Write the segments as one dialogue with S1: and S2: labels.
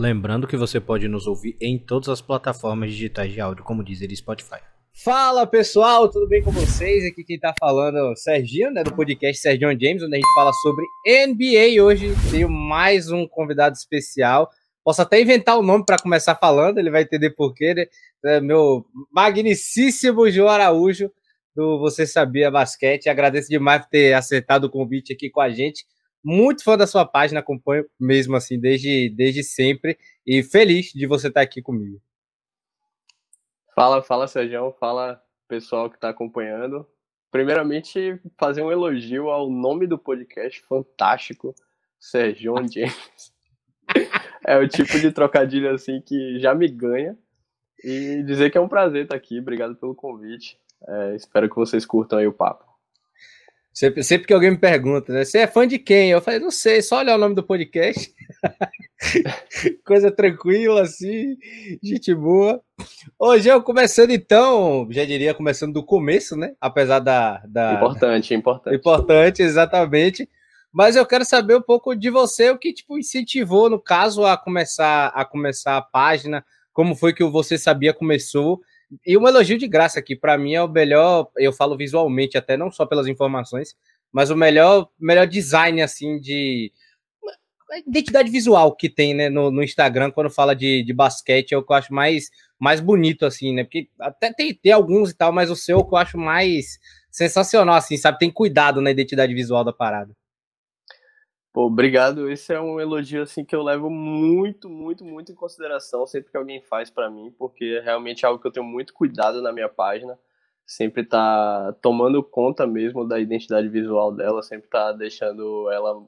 S1: Lembrando que você pode nos ouvir em todas as plataformas digitais de áudio, como dizer Spotify.
S2: Fala pessoal, tudo bem com vocês? Aqui quem tá falando é o Serginho, né, do podcast Serginho James, onde a gente fala sobre NBA. Hoje tenho mais um convidado especial. Posso até inventar o nome para começar falando, ele vai entender porquê, né? É meu magnicíssimo João Araújo, do Você Sabia Basquete. Agradeço demais por ter aceitado o convite aqui com a gente. Muito fã da sua página, acompanho mesmo assim desde, desde sempre e feliz de você estar aqui comigo.
S3: Fala, fala Sérgio, fala pessoal que está acompanhando. Primeiramente, fazer um elogio ao nome do podcast fantástico, Sérgio James. é o tipo de trocadilho assim que já me ganha. E dizer que é um prazer estar aqui, obrigado pelo convite. É, espero que vocês curtam aí o papo.
S2: Sempre, sempre que alguém me pergunta, né? Você é fã de quem? Eu falei, não sei, só olhar o nome do podcast. Coisa tranquila, assim, gente boa. Hoje eu começando então, já diria começando do começo, né? Apesar da. da...
S3: Importante, importante.
S2: Importante, exatamente. Mas eu quero saber um pouco de você, o que tipo incentivou, no caso, a começar a começar a página, como foi que o Você Sabia começou e um elogio de graça aqui, para mim é o melhor, eu falo visualmente até, não só pelas informações, mas o melhor, melhor design, assim, de identidade visual que tem, né, no, no Instagram, quando fala de, de basquete, é o que eu acho mais, mais bonito, assim, né, porque até tem, tem alguns e tal, mas o seu é o que eu acho mais sensacional, assim, sabe, tem cuidado na identidade visual da parada.
S3: Pô, obrigado. Esse é um elogio assim que eu levo muito, muito, muito em consideração sempre que alguém faz para mim, porque é realmente algo que eu tenho muito cuidado na minha página. Sempre tá tomando conta mesmo da identidade visual dela, sempre tá deixando ela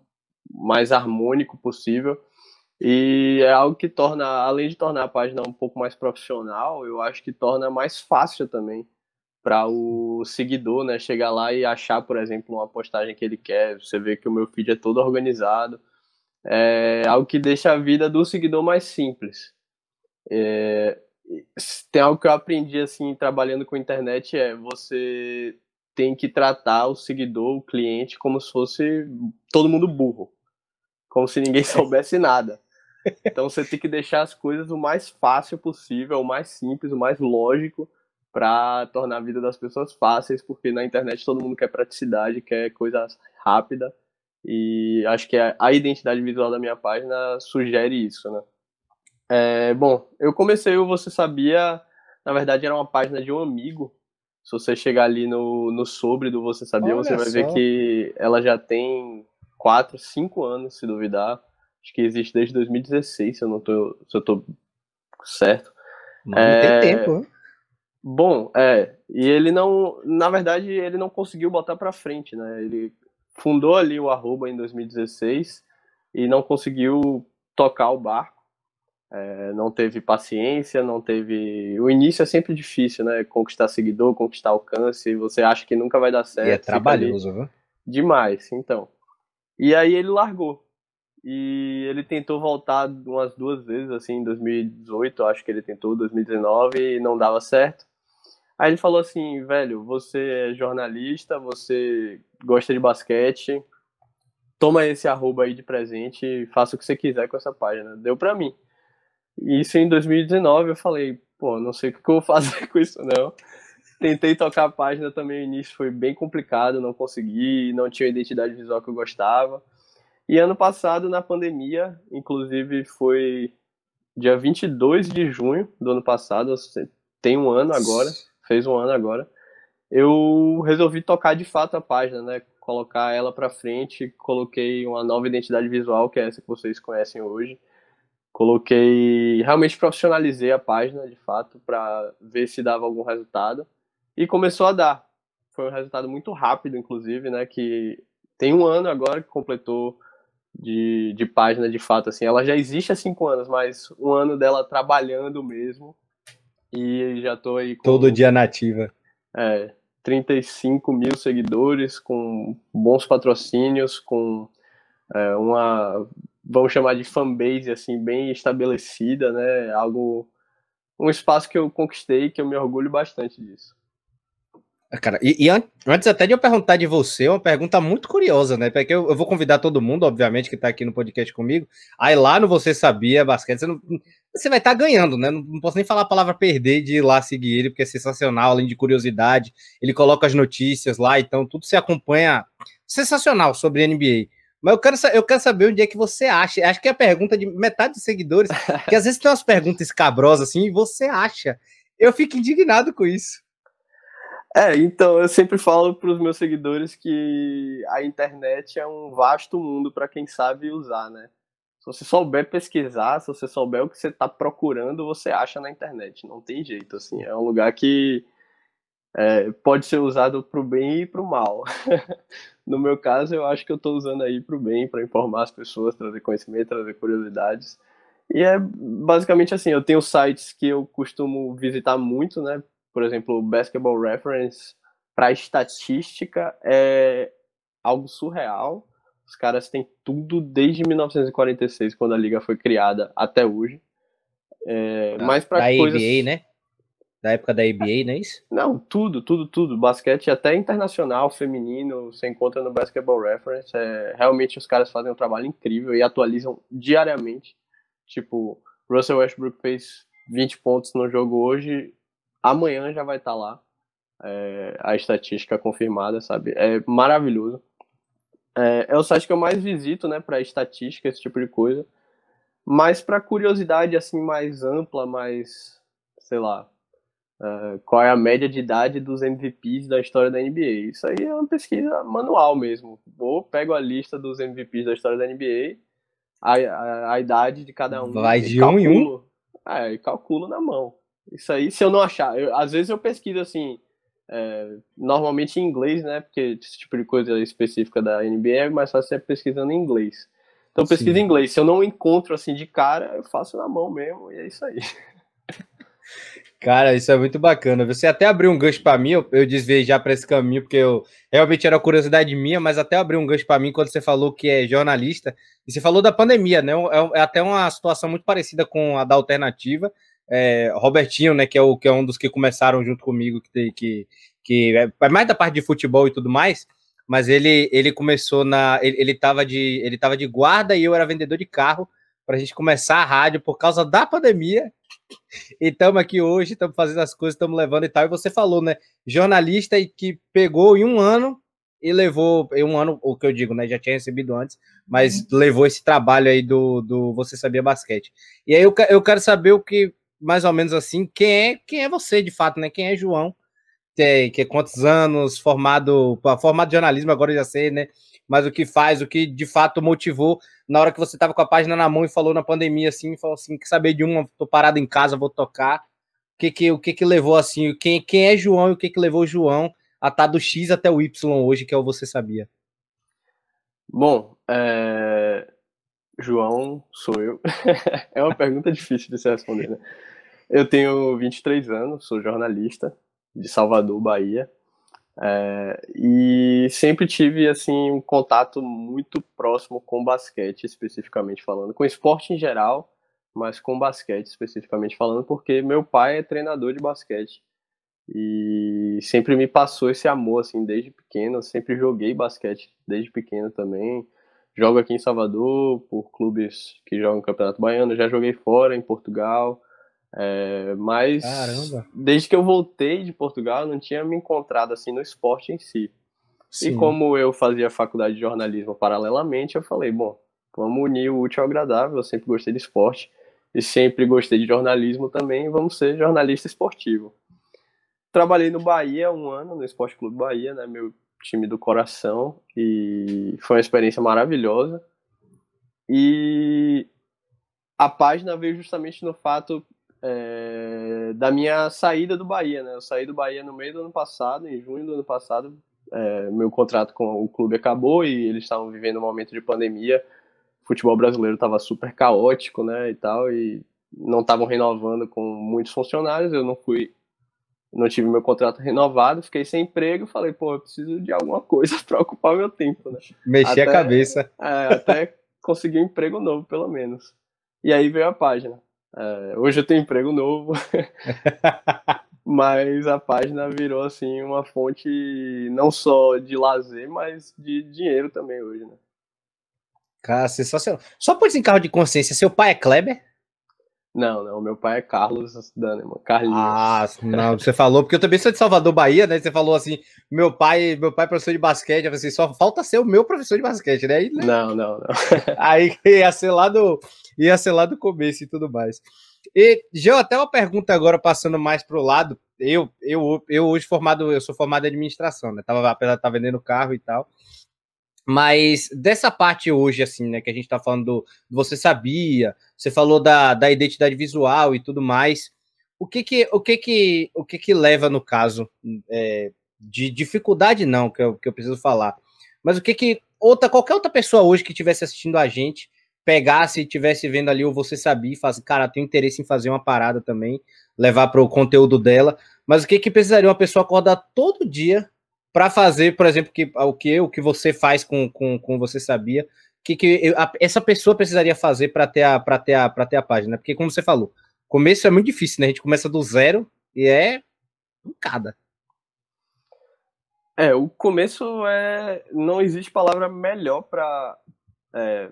S3: mais harmônico possível. E é algo que torna, além de tornar a página um pouco mais profissional, eu acho que torna mais fácil também para o seguidor, né, chegar lá e achar, por exemplo, uma postagem que ele quer. Você vê que o meu feed é todo organizado. É algo que deixa a vida do seguidor mais simples. É, tem algo que eu aprendi assim trabalhando com internet é você tem que tratar o seguidor, o cliente, como se fosse todo mundo burro, como se ninguém soubesse nada. Então você tem que deixar as coisas o mais fácil possível, o mais simples, o mais lógico para tornar a vida das pessoas fáceis, porque na internet todo mundo quer praticidade, quer coisa rápida, e acho que a identidade visual da minha página sugere isso, né? É, bom, eu comecei o Você Sabia, na verdade era uma página de um amigo, se você chegar ali no, no sobre do Você Sabia, Olha você vai só. ver que ela já tem 4, 5 anos, se duvidar, acho que existe desde 2016, se eu não tô, se eu tô certo.
S2: Não, é, tem tempo, né?
S3: Bom, é. E ele não. Na verdade, ele não conseguiu botar pra frente, né? Ele fundou ali o arroba em 2016 e não conseguiu tocar o barco. É, não teve paciência, não teve. O início é sempre difícil, né? Conquistar seguidor, conquistar alcance. Você acha que nunca vai dar certo. E
S2: é trabalhoso, viu?
S3: Demais, então. E aí ele largou. E ele tentou voltar umas duas vezes, assim, em 2018, acho que ele tentou, 2019, e não dava certo. Aí ele falou assim, velho, você é jornalista, você gosta de basquete, toma esse arroba aí de presente e faça o que você quiser com essa página. Deu pra mim. Isso em 2019 eu falei, pô, não sei o que eu vou fazer com isso não. Tentei tocar a página também, o início foi bem complicado, não consegui, não tinha a identidade visual que eu gostava. E ano passado, na pandemia, inclusive foi dia 22 de junho do ano passado, tem um ano agora fez um ano agora, eu resolvi tocar de fato a página, né? Colocar ela para frente, coloquei uma nova identidade visual, que é essa que vocês conhecem hoje. Coloquei, realmente profissionalizei a página de fato para ver se dava algum resultado e começou a dar. Foi um resultado muito rápido, inclusive, né? Que tem um ano agora que completou de, de página de fato, assim. Ela já existe há cinco anos, mas um ano dela trabalhando mesmo e já tô aí com.
S2: Todo dia nativa.
S3: É, 35 mil seguidores, com bons patrocínios, com é, uma, vamos chamar de fanbase, assim, bem estabelecida, né? Algo, um espaço que eu conquistei, que eu me orgulho bastante disso.
S2: Cara, e, e, antes até de eu perguntar de você, uma pergunta muito curiosa, né? Porque eu, eu vou convidar todo mundo, obviamente, que está aqui no podcast comigo. Aí lá no Você Sabia Basquete, você, não, você vai estar tá ganhando, né? Não, não, posso nem falar a palavra perder de ir lá seguir ele, porque é sensacional, além de curiosidade. Ele coloca as notícias lá, então tudo se acompanha. Sensacional sobre NBA. Mas eu quero, eu quero saber onde é que você acha. Acho que é a pergunta de metade dos seguidores, que às vezes tem umas perguntas escabrosas assim, e você acha. Eu fico indignado com isso.
S3: É, então eu sempre falo para os meus seguidores que a internet é um vasto mundo para quem sabe usar, né? Se você souber pesquisar, se você souber o que você está procurando, você acha na internet. Não tem jeito, assim. É um lugar que é, pode ser usado para o bem e para o mal. no meu caso, eu acho que eu estou usando aí para o bem, para informar as pessoas, trazer conhecimento, trazer curiosidades. E é basicamente assim, eu tenho sites que eu costumo visitar muito, né? Por exemplo, o Basketball Reference, para estatística, é algo surreal. Os caras têm tudo desde 1946, quando a liga foi criada, até hoje. É,
S2: da,
S3: mas
S2: para coisas... ABA, né? Da época da ABA, não é isso?
S3: Não, tudo, tudo, tudo. Basquete até internacional, feminino, você encontra no Basketball Reference. É, realmente os caras fazem um trabalho incrível e atualizam diariamente. Tipo, Russell Westbrook fez 20 pontos no jogo hoje, amanhã já vai estar tá lá é, a estatística confirmada, sabe? É maravilhoso. É, é o site que eu mais visito, né, para estatística, esse tipo de coisa. Mas para curiosidade assim mais ampla, mais, sei lá, uh, qual é a média de idade dos MVPs da história da NBA? Isso aí é uma pesquisa manual mesmo. Vou pego a lista dos MVPs da história da NBA, a, a, a idade de cada um.
S2: Vai de calculo, um em um.
S3: É, e calculo na mão. Isso aí, se eu não achar. Eu, às vezes eu pesquiso assim, é, normalmente em inglês, né? Porque esse tipo de coisa específica da NBA é mais fácil pesquisando em inglês. Então pesquisa em inglês. Se eu não encontro assim de cara, eu faço na mão mesmo e é isso aí.
S2: Cara, isso é muito bacana. Você até abriu um gancho para mim, eu, eu desviei já para esse caminho, porque eu realmente era curiosidade minha, mas até abriu um gancho para mim quando você falou que é jornalista. E você falou da pandemia, né? É, é até uma situação muito parecida com a da alternativa é, Robertinho, né, que é, o, que é um dos que começaram junto comigo, que, que, que é mais da parte de futebol e tudo mais, mas ele, ele começou na. Ele, ele, tava de, ele tava de guarda e eu era vendedor de carro para a gente começar a rádio por causa da pandemia. E estamos aqui hoje, estamos fazendo as coisas, estamos levando e tal. E você falou, né? Jornalista que pegou em um ano e levou em um ano, o que eu digo, né? Já tinha recebido antes, mas uhum. levou esse trabalho aí do, do Você Sabia Basquete. E aí eu, eu quero saber o que mais ou menos assim, quem é, quem é você de fato, né? Quem é João? Que que é quantos anos, formado, formado de jornalismo, agora eu já sei, né? Mas o que faz, o que de fato motivou na hora que você estava com a página na mão e falou na pandemia assim, falou assim, que saber de uma, tô parado em casa, vou tocar. O que que, o que que levou assim, quem, quem é João e o que que levou João a estar tá do X até o Y hoje, que é o você sabia?
S3: Bom, é... João, sou eu. é uma pergunta difícil de se responder, né? Eu tenho 23 anos, sou jornalista de Salvador, Bahia. É, e sempre tive assim um contato muito próximo com basquete, especificamente falando, com esporte em geral, mas com basquete especificamente falando, porque meu pai é treinador de basquete e sempre me passou esse amor assim desde pequeno. Eu sempre joguei basquete desde pequeno também. Jogo aqui em Salvador por clubes que jogam no Campeonato Baiano. Já joguei fora em Portugal. É, mas Caramba. desde que eu voltei de Portugal, não tinha me encontrado assim no esporte em si. Sim. E como eu fazia faculdade de jornalismo paralelamente, eu falei, bom, vamos unir o útil ao agradável. Eu sempre gostei de esporte e sempre gostei de jornalismo também. Vamos ser jornalista esportivo. Trabalhei no Bahia um ano, no Esporte Clube Bahia, né? Meu time do coração e foi uma experiência maravilhosa. E a página veio justamente no fato é, da minha saída do Bahia, né? Eu saí do Bahia no meio do ano passado, em junho do ano passado. É, meu contrato com o clube acabou e eles estavam vivendo um momento de pandemia. O futebol brasileiro estava super caótico, né? E tal, e não estavam renovando com muitos funcionários. Eu não fui, não tive meu contrato renovado, fiquei sem emprego. Falei, pô, eu preciso de alguma coisa para ocupar meu tempo, né?
S2: Mexer até, a cabeça.
S3: É, até conseguir um emprego novo, pelo menos. E aí veio a página. É, hoje eu tenho emprego novo. Mas a página virou assim uma fonte não só de lazer, mas de dinheiro também hoje, né?
S2: Cara, sensacional. Só por carro de consciência, seu pai é Kleber?
S3: Não, não, meu pai é Carlos Daneman, Carlinhos.
S2: Ah, não, você falou, porque eu também sou de Salvador, Bahia, né? Você falou assim, meu pai, meu pai é professor de basquete, eu assim, só falta ser o meu professor de basquete, né? Aí, né?
S3: Não, não, não.
S2: Aí ia ser lá do, ia ser lá do começo e tudo mais. E, Geo, até uma pergunta agora, passando mais pro lado, eu, eu, eu hoje formado, eu sou formado em administração, né? Tava, apesar de estar vendendo carro e tal, mas dessa parte hoje, assim, né, que a gente tá falando do você sabia, você falou da, da identidade visual e tudo mais. O que que, o que que, o que que leva no caso é, de dificuldade não, que eu, que eu preciso falar, mas o que que outra qualquer outra pessoa hoje que estivesse assistindo a gente pegasse e estivesse vendo ali o você sabia, faz, cara, tenho interesse em fazer uma parada também, levar para o conteúdo dela, mas o que que precisaria uma pessoa acordar todo dia para fazer, por exemplo, que, o que o que você faz com, com, com você sabia, que, que eu, a, essa pessoa precisaria fazer para ter a para ter a para ter a página, porque como você falou, começo é muito difícil, né? A gente começa do zero e é cada.
S3: É, o começo é não existe palavra melhor para é,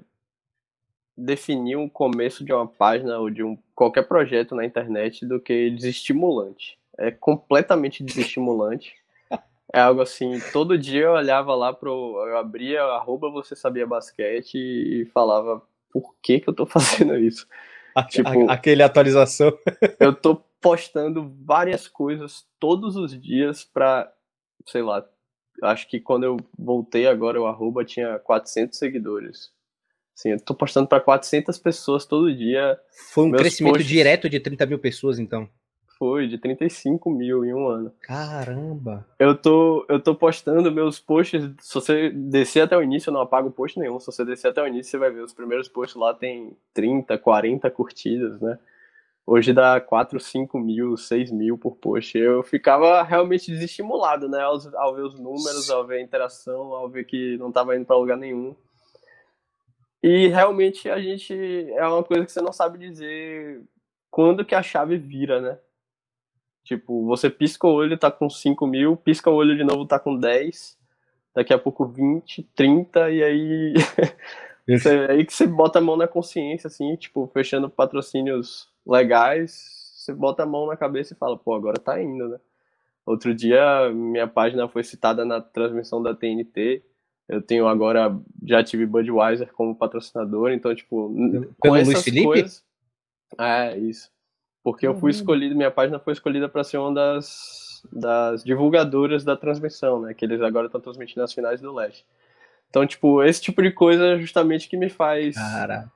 S3: definir um começo de uma página ou de um qualquer projeto na internet do que desestimulante. É completamente desestimulante. É algo assim, todo dia eu olhava lá pro. Eu abria arroba você sabia basquete e falava por que, que eu tô fazendo isso?
S2: A, tipo, aquele atualização.
S3: eu tô postando várias coisas todos os dias pra, sei lá, acho que quando eu voltei agora o arroba tinha 400 seguidores. Assim, eu tô postando para 400 pessoas todo dia.
S2: Foi um crescimento posts... direto de 30 mil pessoas, então.
S3: Foi, de 35 mil em um ano.
S2: Caramba!
S3: Eu tô, eu tô postando meus posts. Se você descer até o início, eu não apago post nenhum. Se você descer até o início, você vai ver os primeiros posts lá tem 30, 40 curtidas, né? Hoje dá 4, 5 mil, 6 mil por post. Eu ficava realmente desestimulado, né? Ao, ao ver os números, ao ver a interação, ao ver que não tava indo para lugar nenhum. E realmente a gente. É uma coisa que você não sabe dizer quando que a chave vira, né? Tipo, você pisca o olho, tá com 5 mil, pisca o olho de novo, tá com 10, daqui a pouco 20, 30, e aí. você, aí que você bota a mão na consciência, assim, tipo, fechando patrocínios legais, você bota a mão na cabeça e fala, pô, agora tá indo, né? Outro dia, minha página foi citada na transmissão da TNT. Eu tenho agora, já tive Budweiser como patrocinador, então, tipo,
S2: Pelo com Luiz essas Felipe? coisas.
S3: É, isso. Porque eu fui escolhido, minha página foi escolhida para ser uma das, das divulgadoras da transmissão, né? Que eles agora estão transmitindo as finais do Leste. Então, tipo, esse tipo de coisa é justamente que me faz
S2: Caraca.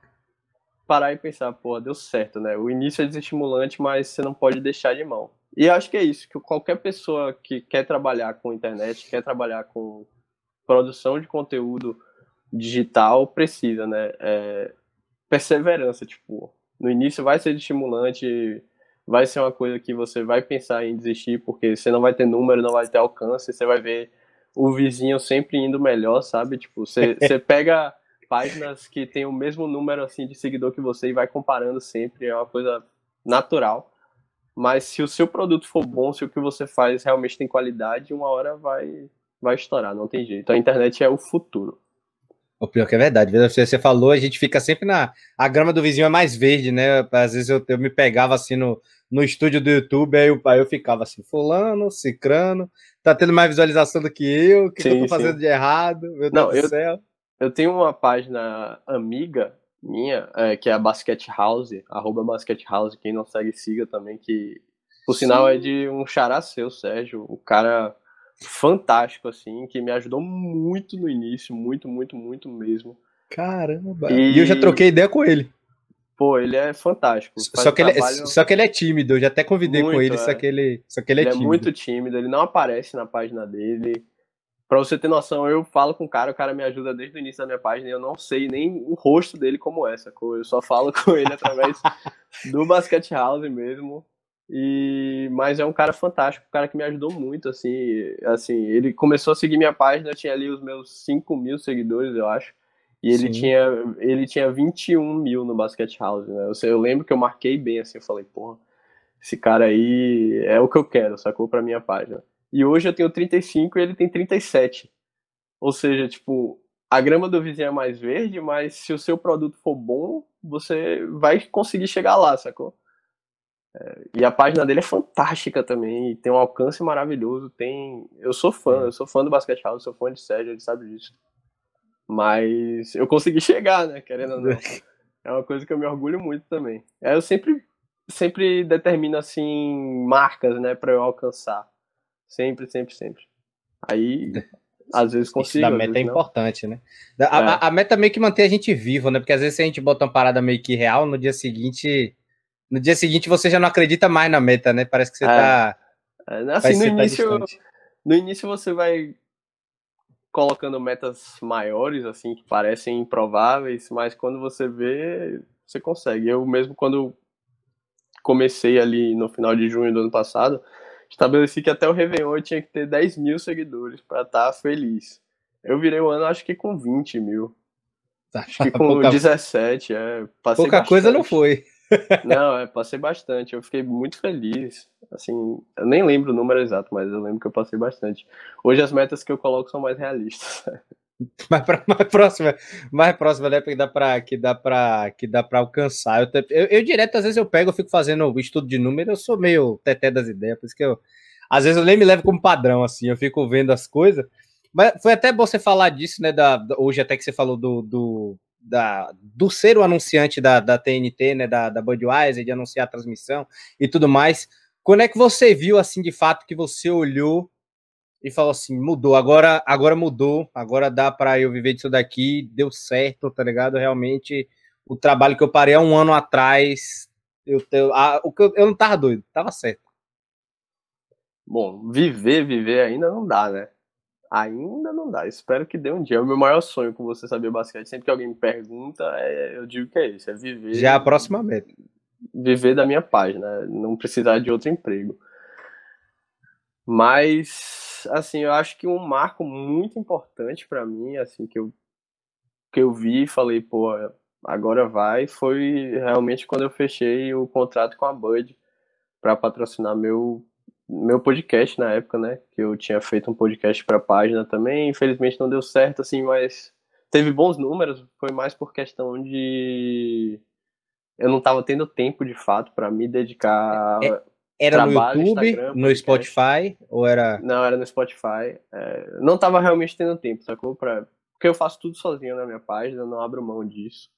S3: parar e pensar, pô, deu certo, né? O início é desestimulante, mas você não pode deixar de mão. E acho que é isso, que qualquer pessoa que quer trabalhar com internet, quer trabalhar com produção de conteúdo digital, precisa, né? É perseverança, tipo, no início vai ser estimulante, vai ser uma coisa que você vai pensar em desistir, porque você não vai ter número, não vai ter alcance, você vai ver o vizinho sempre indo melhor, sabe? Tipo, você, você pega páginas que tem o mesmo número assim de seguidor que você e vai comparando sempre, é uma coisa natural. Mas se o seu produto for bom, se o que você faz realmente tem qualidade, uma hora vai vai estourar, não tem jeito. A internet é o futuro.
S2: O pior que é verdade, você, falou, a gente fica sempre na. A grama do vizinho é mais verde, né? Às vezes eu, eu me pegava assim no, no estúdio do YouTube, aí eu, aí eu ficava assim, fulano, cicrano, tá tendo mais visualização do que eu, o que, que, eu tô fazendo sim. de errado? Meu
S3: Não, Deus eu, do céu. Eu tenho uma página amiga minha, é, que é a Basket House, arroba Basket House, quem não segue, siga também, que por sinal é de um xará seu, Sérgio. O cara fantástico, assim, que me ajudou muito no início, muito, muito, muito mesmo.
S2: Caramba! E, e eu já troquei ideia com ele.
S3: Pô, ele é fantástico.
S2: Só que, ele é, só que ele é tímido, eu já até convidei muito, com ele, é. só, que ele, só que ele, é
S3: ele
S2: é tímido.
S3: é muito tímido, ele não aparece na página dele. Pra você ter noção, eu falo com o cara, o cara me ajuda desde o início da minha página e eu não sei nem o rosto dele como é, sacou? Eu só falo com ele através do Basket House mesmo. E mas é um cara fantástico, um cara que me ajudou muito, assim, assim, ele começou a seguir minha página, tinha ali os meus 5 mil seguidores, eu acho, e ele tinha ele tinha 21 mil no Basket House, né? Eu, eu lembro que eu marquei bem, assim, eu falei, porra, esse cara aí é o que eu quero, sacou? Pra minha página. E hoje eu tenho 35 e ele tem 37. Ou seja, tipo, a grama do vizinho é mais verde, mas se o seu produto for bom, você vai conseguir chegar lá, sacou? É, e a página dele é fantástica também, tem um alcance maravilhoso, tem... Eu sou fã, eu sou fã do Basket House, sou fã de Sérgio, ele sabe disso. Mas eu consegui chegar, né, querendo ou não. É uma coisa que eu me orgulho muito também. É, eu sempre, sempre determino, assim, marcas, né, para eu alcançar. Sempre, sempre, sempre. Aí às vezes consigo.
S2: A meta é importante, né? A, é. a, a, meta meio que mantém a gente vivo, né? Porque às vezes se a gente bota uma parada meio que real, no dia seguinte. No dia seguinte você já não acredita mais na meta, né? Parece que você é. tá.
S3: É, assim, no início. Tá no início você vai colocando metas maiores, assim, que parecem improváveis, mas quando você vê, você consegue. Eu mesmo quando comecei ali no final de junho do ano passado, estabeleci que até o Réveillon eu tinha que ter 10 mil seguidores para estar tá feliz. Eu virei o ano, acho que com 20 mil. Tá, acho que com pouca, 17, é.
S2: Passei pouca bastante. coisa não foi.
S3: Não, é, passei bastante. Eu fiquei muito feliz. Assim, eu nem lembro o número exato, mas eu lembro que eu passei bastante. Hoje as metas que eu coloco são mais realistas.
S2: mais, pra, mais próxima, mais próxima, né? Que dá para que dá para que dá para alcançar. Eu, eu, eu, direto às vezes eu pego, eu fico fazendo o estudo de número, eu sou meio teté das ideias, por isso que eu às vezes eu nem me levo como padrão assim, eu fico vendo as coisas. Mas foi até bom você falar disso, né? Da, hoje até que você falou do, do da, do ser o anunciante da, da TNT, né? Da, da Budweiser, de anunciar a transmissão e tudo mais. Quando é que você viu assim de fato que você olhou e falou assim: mudou, agora, agora mudou, agora dá para eu viver disso daqui, deu certo, tá ligado? Realmente, o trabalho que eu parei há um ano atrás, eu, eu, a, o que eu, eu não tava doido, tava certo.
S3: Bom, viver, viver ainda não dá, né? Ainda não dá. Espero que dê um dia. É o meu maior sonho com você saber basquete. Sempre que alguém me pergunta, é, eu digo que é isso: é viver.
S2: Já é a próxima meta.
S3: Viver da minha página, não precisar de outro emprego. Mas, assim, eu acho que um marco muito importante para mim, assim, que eu, que eu vi e falei, pô, agora vai, foi realmente quando eu fechei o contrato com a Bud para patrocinar meu meu podcast na época, né? Que eu tinha feito um podcast para a página também. Infelizmente não deu certo, assim, mas teve bons números. Foi mais por questão de eu não estava tendo tempo de fato para me dedicar.
S2: É, era Trabalho, no YouTube, Instagram, no Spotify, ou era.
S3: Não, era no Spotify. É, não tava realmente tendo tempo, sacou? Pra... Porque eu faço tudo sozinho na minha página, eu não abro mão disso.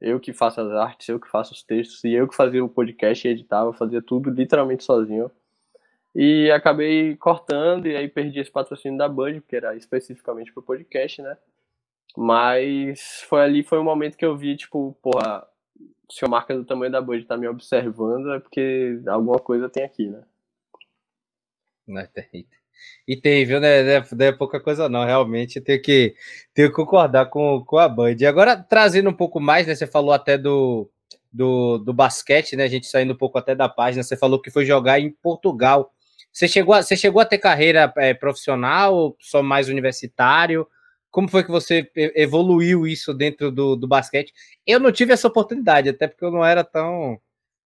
S3: Eu que faço as artes, eu que faço os textos, e eu que fazia o podcast e editava, fazia tudo literalmente sozinho. E acabei cortando, e aí perdi esse patrocínio da Band, porque era especificamente pro podcast, né? Mas foi ali, foi um momento que eu vi, tipo, porra, se a marca do tamanho da Bud tá me observando, é porque alguma coisa tem aqui, né?
S2: Não, é tem. E tem, viu? Né? Não é, pouca coisa, não. Realmente tenho que, tenho que concordar com, com a Band. E agora, trazendo um pouco mais, né? Você falou até do, do, do basquete, né? A gente saindo um pouco até da página. Você falou que foi jogar em Portugal. Você chegou a, você chegou a ter carreira é, profissional só mais universitário? Como foi que você evoluiu isso dentro do, do basquete? Eu não tive essa oportunidade, até porque eu não era tão.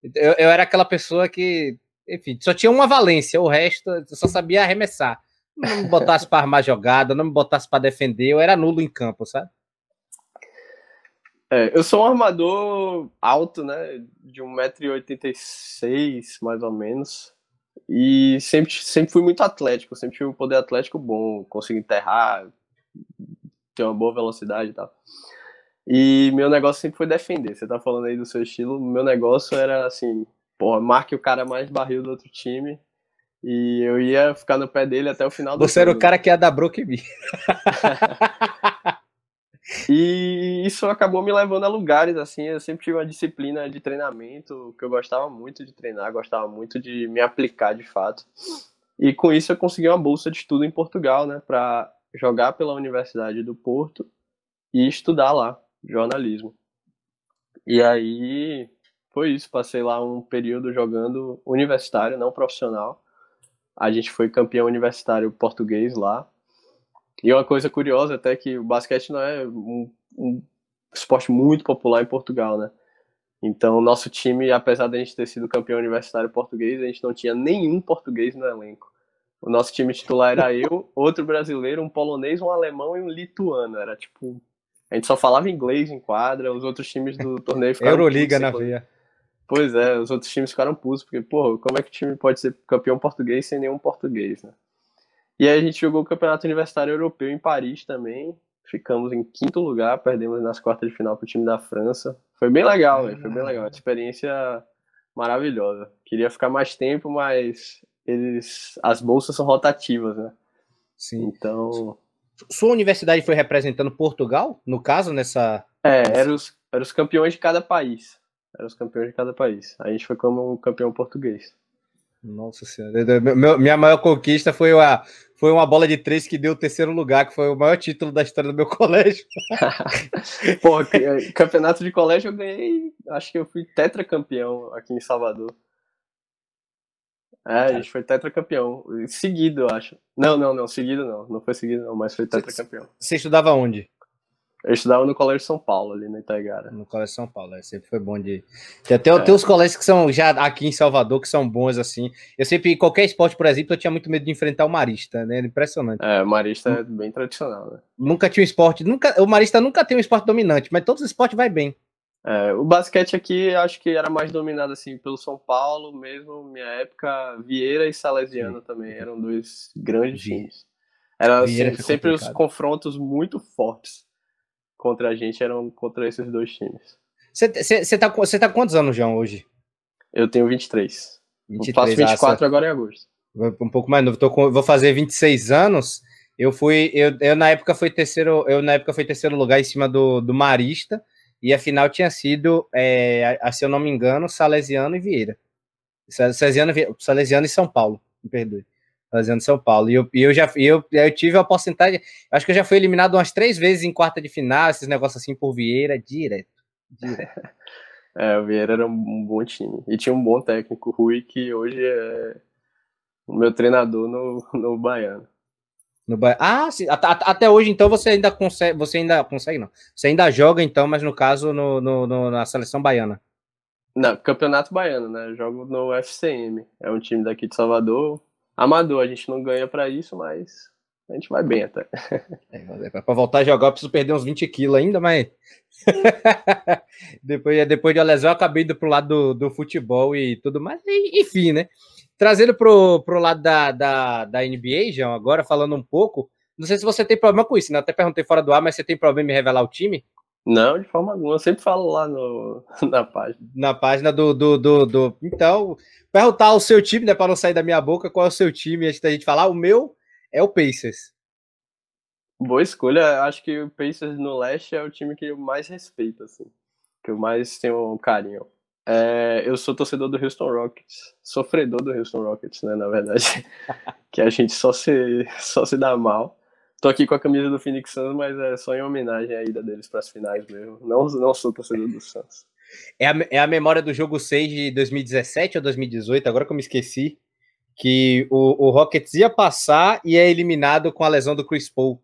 S2: Eu, eu era aquela pessoa que, enfim, só tinha uma valência, o resto eu só sabia arremessar. Não me botasse para armar jogada, não me botasse para defender, eu era nulo em campo, sabe?
S3: É, eu sou um armador alto, né? De 1,86m, mais ou menos. E sempre, sempre fui muito atlético, sempre tive um poder atlético bom, consigo enterrar, ter uma boa velocidade e tal. E meu negócio sempre foi defender. Você tá falando aí do seu estilo, meu negócio era assim, porra, marque o cara mais barril do outro time. E eu ia ficar no pé dele até o final
S2: do Você era o cara que ia dar broke me.
S3: e isso acabou me levando a lugares, assim, eu sempre tive uma disciplina de treinamento que eu gostava muito de treinar, gostava muito de me aplicar de fato. E com isso eu consegui uma bolsa de estudo em Portugal, né, para jogar pela Universidade do Porto e estudar lá jornalismo. E aí foi isso, passei lá um período jogando universitário, não profissional. A gente foi campeão universitário português lá. E uma coisa curiosa até que o basquete não é um, um esporte muito popular em Portugal, né? Então, nosso time, apesar de a gente ter sido campeão universitário português, a gente não tinha nenhum português no elenco. O nosso time titular era eu, outro brasileiro, um polonês, um alemão e um lituano. Era tipo. A gente só falava inglês em quadra, os outros times do torneio ficaram.
S2: Euroliga na veia.
S3: Pois é, os outros times ficaram putos, porque, pô, como é que o time pode ser campeão português sem nenhum português, né? E aí a gente jogou o Campeonato Universitário Europeu em Paris também. Ficamos em quinto lugar, perdemos nas quartas de final para o time da França. Foi bem legal, véio, foi bem legal. Uma experiência maravilhosa. Queria ficar mais tempo, mas eles as bolsas são rotativas, né?
S2: Sim.
S3: Então.
S2: Sua universidade foi representando Portugal, no caso, nessa.
S3: É, eram os, era os campeões de cada país. Eram os campeões de cada país. A gente foi como campeão português.
S2: Nossa senhora. Meu, minha maior conquista foi, a, foi uma bola de três que deu o terceiro lugar, que foi o maior título da história do meu colégio.
S3: Pô, eh, campeonato de colégio eu ganhei. Acho que eu fui tetracampeão aqui em Salvador. É, a gente foi tetracampeão. Seguido, eu acho. Não, não, não. Seguido não. Não foi seguido, não, mas foi tetracampeão.
S2: Você estudava onde?
S3: Eu estudava no Colégio São Paulo, ali no Itaigara.
S2: No Colégio São Paulo, é, sempre foi bom de. Tem até é. tem os colégios que são já aqui em Salvador, que são bons assim. Eu sempre, qualquer esporte, por exemplo, eu tinha muito medo de enfrentar o Marista, né? Impressionante.
S3: É, o Marista é bem tradicional, né?
S2: Nunca tinha um esporte, nunca, o Marista nunca tem um esporte dominante, mas todos os esportes vai bem.
S3: É, o basquete aqui acho que era mais dominado assim pelo São Paulo mesmo, minha época, Vieira e Salesiano Sim. também eram dois grandes times. Era assim, sempre os confrontos muito fortes contra a gente eram contra esses dois times.
S2: Você tá, tá quantos anos, João, hoje?
S3: Eu tenho 23. 23 eu faço 24 ah, agora em agosto.
S2: Um pouco mais novo. Tô com, vou fazer 26 anos. Eu fui, eu, eu na época fui terceiro, eu na época fui terceiro lugar em cima do, do Marista e a final tinha sido, é, a, se eu não me engano, Salesiano e Vieira. Salesiano, Salesiano e São Paulo, me perdoe. E São Paulo. E eu, eu já eu, eu tive a porcentagem, acho que eu já fui eliminado umas três vezes em quarta de final, esses negócios assim por Vieira, direto. direto.
S3: É, o Vieira era um bom time. E tinha um bom técnico, Rui, que hoje é o meu treinador no, no Baiano.
S2: No ba... Ah, sim. até hoje, então, você ainda consegue. Você ainda consegue, não. Você ainda joga, então, mas no caso, no, no, no, na seleção baiana.
S3: Não, campeonato baiano, né? Eu jogo no FCM. É um time daqui de Salvador. Amador, a gente não ganha para isso, mas a gente vai bem até.
S2: É, para voltar a jogar, eu preciso perder uns 20 quilos ainda, mas. depois, depois de uma lesão, eu acabei indo pro lado do, do futebol e tudo mais. Enfim, né? Trazendo pro, pro lado da, da, da NBA, João, agora falando um pouco, não sei se você tem problema com isso, né? Até perguntei fora do ar, mas você tem problema em revelar o time?
S3: Não, de forma alguma. Eu sempre falo lá no, na página.
S2: Na página do. do, do, do... Então, perguntar o seu time, né? Para não sair da minha boca, qual é o seu time antes da gente falar. O meu é o Pacers.
S3: Boa escolha. Acho que o Pacers no leste é o time que eu mais respeito, assim. Que eu mais tenho carinho. É, eu sou torcedor do Houston Rockets, sofredor do Houston Rockets, né, na verdade, que a gente só se, só se dá mal. Tô aqui com a camisa do Phoenix Suns, mas é só em homenagem à ida deles para as finais mesmo. Não, não sou torcedor do Suns.
S2: É a, é a memória do jogo 6 de 2017 ou 2018, agora que eu me esqueci, que o, o Rockets ia passar e é eliminado com a lesão do Chris Paul.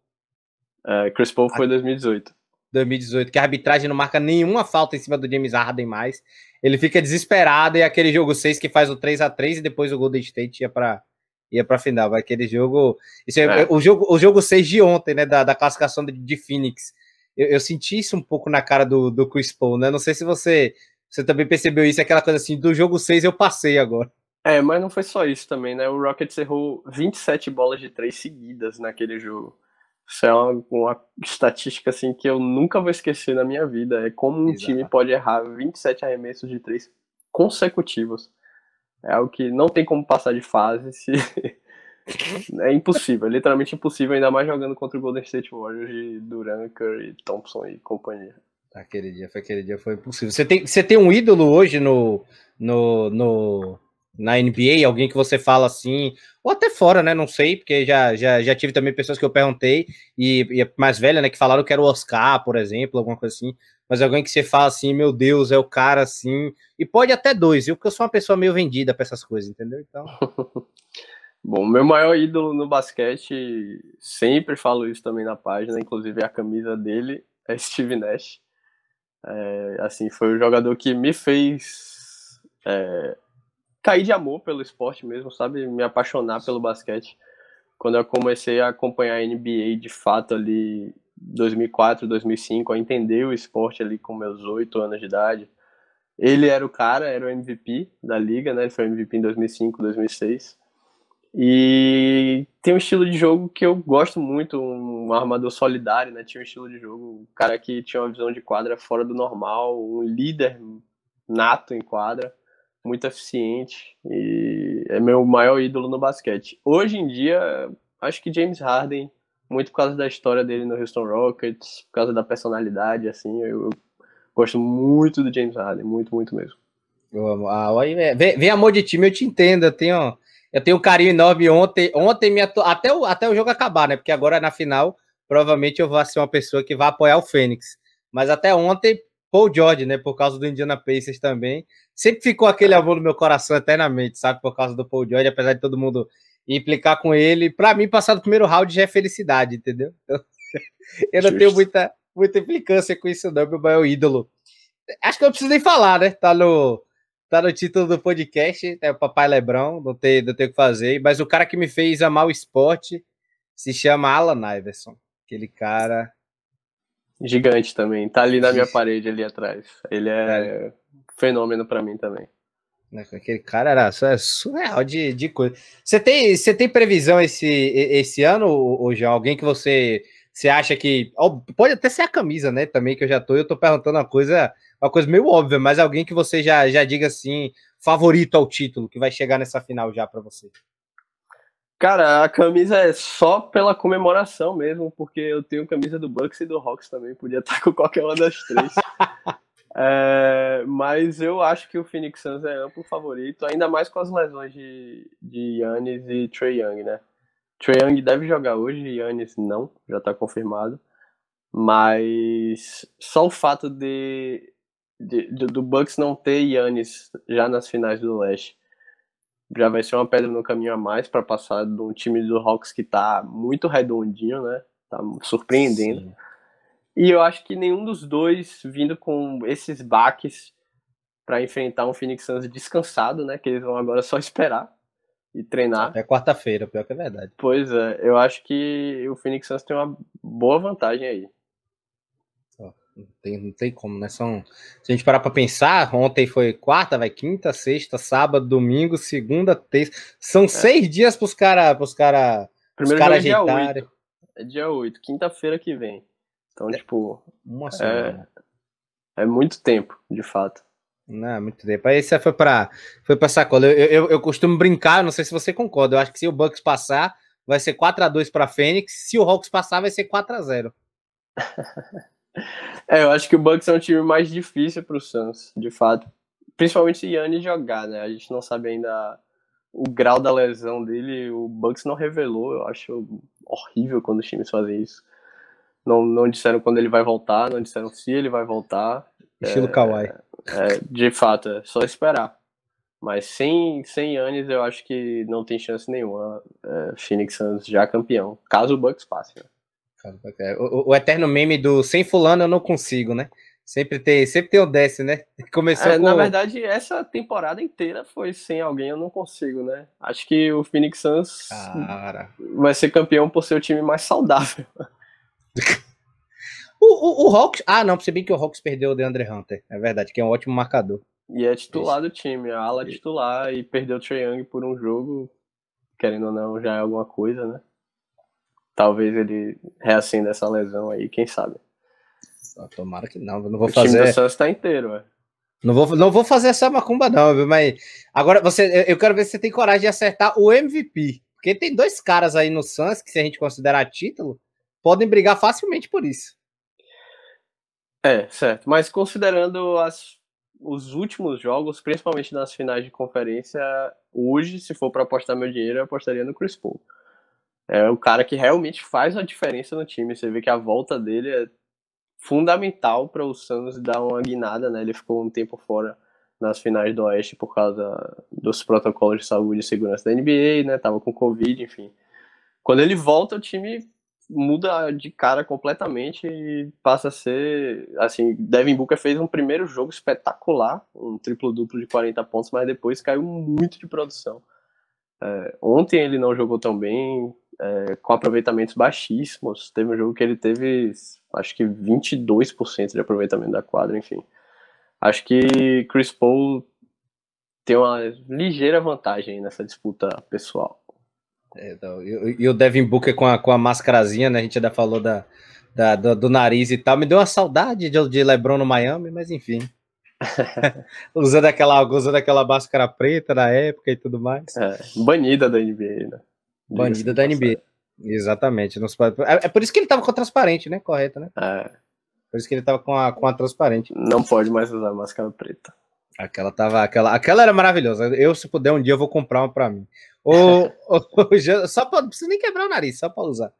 S3: É, Chris Paul foi 2018.
S2: 2018, que a arbitragem não marca nenhuma falta em cima do James Harden mais. Ele fica desesperado e é aquele jogo 6 que faz o 3 a 3 e depois o Golden State ia para ia para final. Vai aquele jogo, isso é, é. o jogo, o jogo 6 de ontem, né, da, da classificação de, de Phoenix. Eu, eu, senti isso um pouco na cara do, do Chris Paul, né? Não sei se você você também percebeu isso, aquela coisa assim, do jogo 6 eu passei agora.
S3: É, mas não foi só isso também, né? O Rockets errou 27 bolas de três seguidas naquele jogo. Isso é uma, uma, estatística assim que eu nunca vou esquecer na minha vida. É como um Exato. time pode errar 27 arremessos de três consecutivos. É algo que não tem como passar de fase. Se... é impossível, é literalmente impossível, ainda mais jogando contra o Golden State Warriors de Durant, Curry, Thompson e companhia.
S2: Aquele dia, foi aquele dia foi impossível. Você tem, você tem um ídolo hoje no, no, no, na NBA, alguém que você fala assim, ou até fora, né? Não sei, porque já, já, já tive também pessoas que eu perguntei, e, e mais velha, né, que falaram que era o Oscar, por exemplo, alguma coisa assim, mas alguém que você fala assim, meu Deus, é o cara assim, e pode até dois, viu? Porque eu sou uma pessoa meio vendida para essas coisas, entendeu? Então.
S3: Bom, meu maior ídolo no basquete, sempre falo isso também na página, inclusive a camisa dele é Steve Nash. É, assim, foi o jogador que me fez é, cair de amor pelo esporte mesmo, sabe? Me apaixonar pelo basquete. Quando eu comecei a acompanhar a NBA de fato ali 2004, 2005, a entender o esporte ali com meus oito anos de idade. Ele era o cara, era o MVP da liga, né? Ele foi MVP em 2005, 2006. E tem um estilo de jogo que eu gosto muito, um armador solidário, né? Tinha um estilo de jogo, um cara que tinha uma visão de quadra fora do normal, um líder nato em quadra, muito eficiente e é meu maior ídolo no basquete. Hoje em dia, acho que James Harden, muito por causa da história dele no Houston Rockets, por causa da personalidade, assim, eu, eu gosto muito do James Harden, muito, muito mesmo.
S2: Eu amo. Ah, vem, vem amor de time, eu te entendo, eu tenho eu tenho um carinho enorme ontem. Ontem, minha, até, o, até o jogo acabar, né? Porque agora na final, provavelmente eu vou ser uma pessoa que vai apoiar o Fênix. Mas até ontem, Paul George, né? Por causa do Indiana Pacers também. Sempre ficou aquele amor no meu coração eternamente, sabe? Por causa do Paul George, apesar de todo mundo implicar com ele. Para mim, passar do primeiro round já é felicidade, entendeu? eu não tenho muita, muita implicância com isso, não. Meu maior ídolo. Acho que eu não preciso nem falar, né? Tá no tá no título do podcast, é o Papai Lebrão, não tem, não tem o que fazer, mas o cara que me fez amar o esporte se chama Alan Iverson. Aquele cara.
S3: Gigante também, tá ali na minha parede ali atrás. Ele é, é. fenômeno para mim também.
S2: Né, aquele cara era é surreal de, de coisa. Você tem, você tem previsão esse, esse ano, ou já alguém que você, você acha que. Pode até ser a camisa, né? Também que eu já tô. Eu tô perguntando uma coisa uma coisa meio óbvia, mas alguém que você já, já diga assim, favorito ao título, que vai chegar nessa final já para você?
S3: Cara, a camisa é só pela comemoração mesmo, porque eu tenho camisa do Bucks e do Hawks também, podia estar com qualquer uma das três. é, mas eu acho que o Phoenix Suns é amplo favorito, ainda mais com as lesões de, de Yannis e Trey Young, né? Trey Young deve jogar hoje, Yannis não, já está confirmado. Mas só o fato de de, de, do Bucks não ter Yannis já nas finais do leste já vai ser uma pedra no caminho a mais para passar de um time do Hawks que tá muito redondinho, né? Tá surpreendendo. Sim. E eu acho que nenhum dos dois vindo com esses baques para enfrentar um Phoenix Suns descansado, né? Que eles vão agora só esperar e treinar.
S2: É quarta-feira, pior que é verdade.
S3: Pois é, eu acho que o Phoenix Suns tem uma boa vantagem aí.
S2: Não tem, não tem como, né? São, se a gente parar para pensar, ontem foi quarta, vai quinta, sexta, sábado, domingo, segunda, terça. São é. seis dias para os caras os cara,
S3: Primeiro cara ajeitarem. É dia 8, é dia 8 quinta-feira que vem. Então, é, tipo. Uma semana. É, é muito tempo, de fato.
S2: Não, é muito tempo. Aí você foi para foi pra sacola. Eu, eu, eu costumo brincar, não sei se você concorda. Eu acho que se o Bucks passar, vai ser 4 a 2 para Fênix. Se o Hawks passar, vai ser 4 a 0
S3: É, eu acho que o Bucks é um time mais difícil para o Suns, de fato. Principalmente se Yannis jogar, né? A gente não sabe ainda o grau da lesão dele. O Bucks não revelou. Eu acho horrível quando os times fazem isso. Não, não disseram quando ele vai voltar, não disseram se ele vai voltar.
S2: Estilo é, Kawhi.
S3: É, de fato, é só esperar. Mas sem, sem Yannis, eu acho que não tem chance nenhuma. É, Phoenix Suns já campeão, caso o Bucks passe. Né?
S2: O, o, eterno meme do sem fulano eu não consigo, né? Sempre tem, sempre tem o desce, né?
S3: Começou é, com... Na verdade, essa temporada inteira foi sem alguém eu não consigo, né? Acho que o Phoenix Suns Cara. vai ser campeão por ser o time mais saudável.
S2: O, o, o Hawks... Ah, não, percebi que o Hawks perdeu o DeAndre Hunter. É verdade, que é um ótimo marcador.
S3: E é titular Isso. do time, a ala titular e perdeu o Trae Young por um jogo, querendo ou não, já é alguma coisa, né? talvez ele reacenda essa lesão aí, quem sabe.
S2: Tomara que não, não vou
S3: o
S2: fazer.
S3: O time do Santos tá inteiro, ué.
S2: Não vou, não vou fazer essa macumba, não, viu? Mas agora você, eu quero ver se você tem coragem de acertar o MVP. Porque tem dois caras aí no Suns que, se a gente considerar título, podem brigar facilmente por isso.
S3: É, certo. Mas considerando as, os últimos jogos, principalmente nas finais de conferência, hoje, se for para apostar meu dinheiro, eu apostaria no Chris Paul é o cara que realmente faz a diferença no time. Você vê que a volta dele é fundamental para o Suns dar uma guinada, né? Ele ficou um tempo fora nas finais do Oeste por causa dos protocolos de saúde e segurança da NBA, né? Tava com Covid, enfim. Quando ele volta, o time muda de cara completamente e passa a ser, assim, Devin Booker fez um primeiro jogo espetacular, um triplo-duplo de 40 pontos, mas depois caiu muito de produção. É, ontem ele não jogou tão bem, é, com aproveitamentos baixíssimos. Teve um jogo que ele teve, acho que 22% de aproveitamento da quadra, enfim. Acho que Chris Paul tem uma ligeira vantagem nessa disputa pessoal.
S2: É, então, e, o Devin Booker com a, com a máscarazinha, né? A gente ainda falou da, da do, do, nariz e tal. Me deu uma saudade de, de LeBron no Miami, mas enfim. usando, aquela, usando aquela máscara preta na época e tudo mais.
S3: É, banida da NBA, né?
S2: Banida da NBA. Exatamente. É, é, por isso que ele tava com a transparente, né? Correto, né?
S3: É.
S2: Por isso que ele tava com a, com a transparente.
S3: Não pode mais usar máscara preta.
S2: Aquela tava, aquela, aquela era maravilhosa. Eu, se puder, um dia eu vou comprar uma para mim. Ou, só para, não precisa nem quebrar o nariz, só para usar.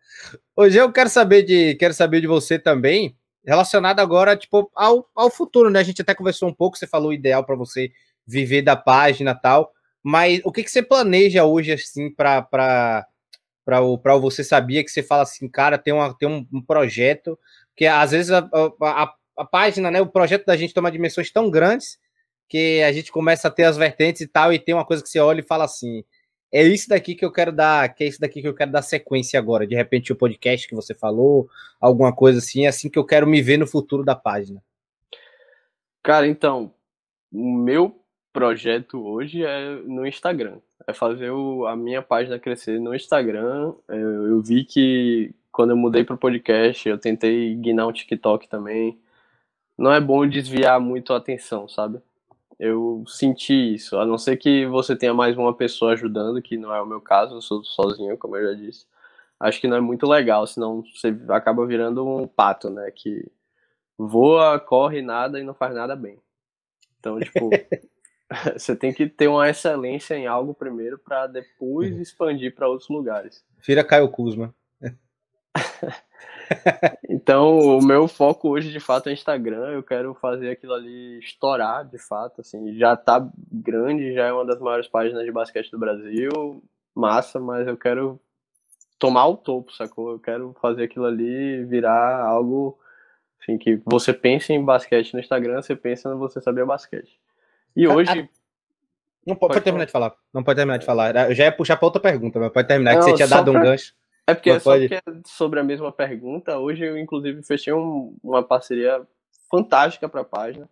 S2: Hoje eu quero saber de, quero saber de você também, relacionado agora tipo ao, ao futuro, né? A gente até conversou um pouco, você falou ideal para você viver da página tal, mas o que, que você planeja hoje assim para para para você sabia que você fala assim, cara, tem uma tem um, um projeto que às vezes a, a, a, página, né, o projeto da gente toma dimensões tão grandes que a gente começa a ter as vertentes e tal, e tem uma coisa que você olha e fala assim: é isso daqui que eu quero dar, que é isso daqui que eu quero dar sequência agora. De repente, o podcast que você falou, alguma coisa assim, é assim que eu quero me ver no futuro da página.
S3: Cara, então, o meu projeto hoje é no Instagram. É fazer o, a minha página crescer no Instagram. Eu, eu vi que quando eu mudei para o podcast, eu tentei guinar um TikTok também. Não é bom desviar muito a atenção, sabe? Eu senti isso. A não ser que você tenha mais uma pessoa ajudando, que não é o meu caso, eu sou sozinho, como eu já disse. Acho que não é muito legal, senão você acaba virando um pato, né? Que voa, corre nada e não faz nada bem. Então, tipo, você tem que ter uma excelência em algo primeiro para depois uhum. expandir para outros lugares.
S2: Vira Caio Kuzma.
S3: então, o meu foco hoje, de fato, é Instagram. Eu quero fazer aquilo ali estourar, de fato. Assim, já tá grande, já é uma das maiores páginas de basquete do Brasil. Massa, mas eu quero tomar o topo, sacou? Eu quero fazer aquilo ali virar algo assim, que você pensa em basquete no Instagram, você pensa no você saber basquete. E hoje.
S2: Não pode, pode terminar de falar. Não pode terminar de falar. Eu já ia puxar para outra pergunta, mas pode terminar, Não, que você tinha dado pra... um gancho.
S3: É porque, só pode... porque sobre a mesma pergunta, hoje eu inclusive fechei um, uma parceria fantástica para a página,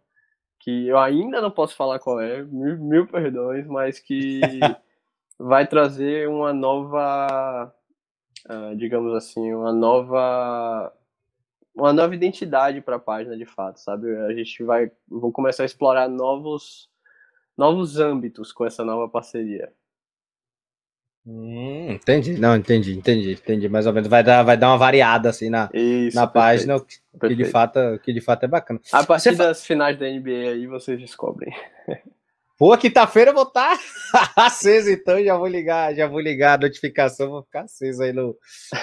S3: que eu ainda não posso falar qual é, mil, mil perdões, mas que vai trazer uma nova, uh, digamos assim, uma nova uma nova identidade para a página de fato, sabe? A gente vai vou começar a explorar novos novos âmbitos com essa nova parceria.
S2: Hum, entendi, não, entendi, entendi, entendi. Mais ou menos vai dar, vai dar uma variada assim na, Isso, na página, que, que, de fato, que de fato é bacana.
S3: A partir Você das fa... finais da NBA aí vocês descobrem.
S2: Pô, quinta-feira eu vou estar tá aceso, então já vou ligar, já vou ligar a notificação, vou ficar aceso aí no,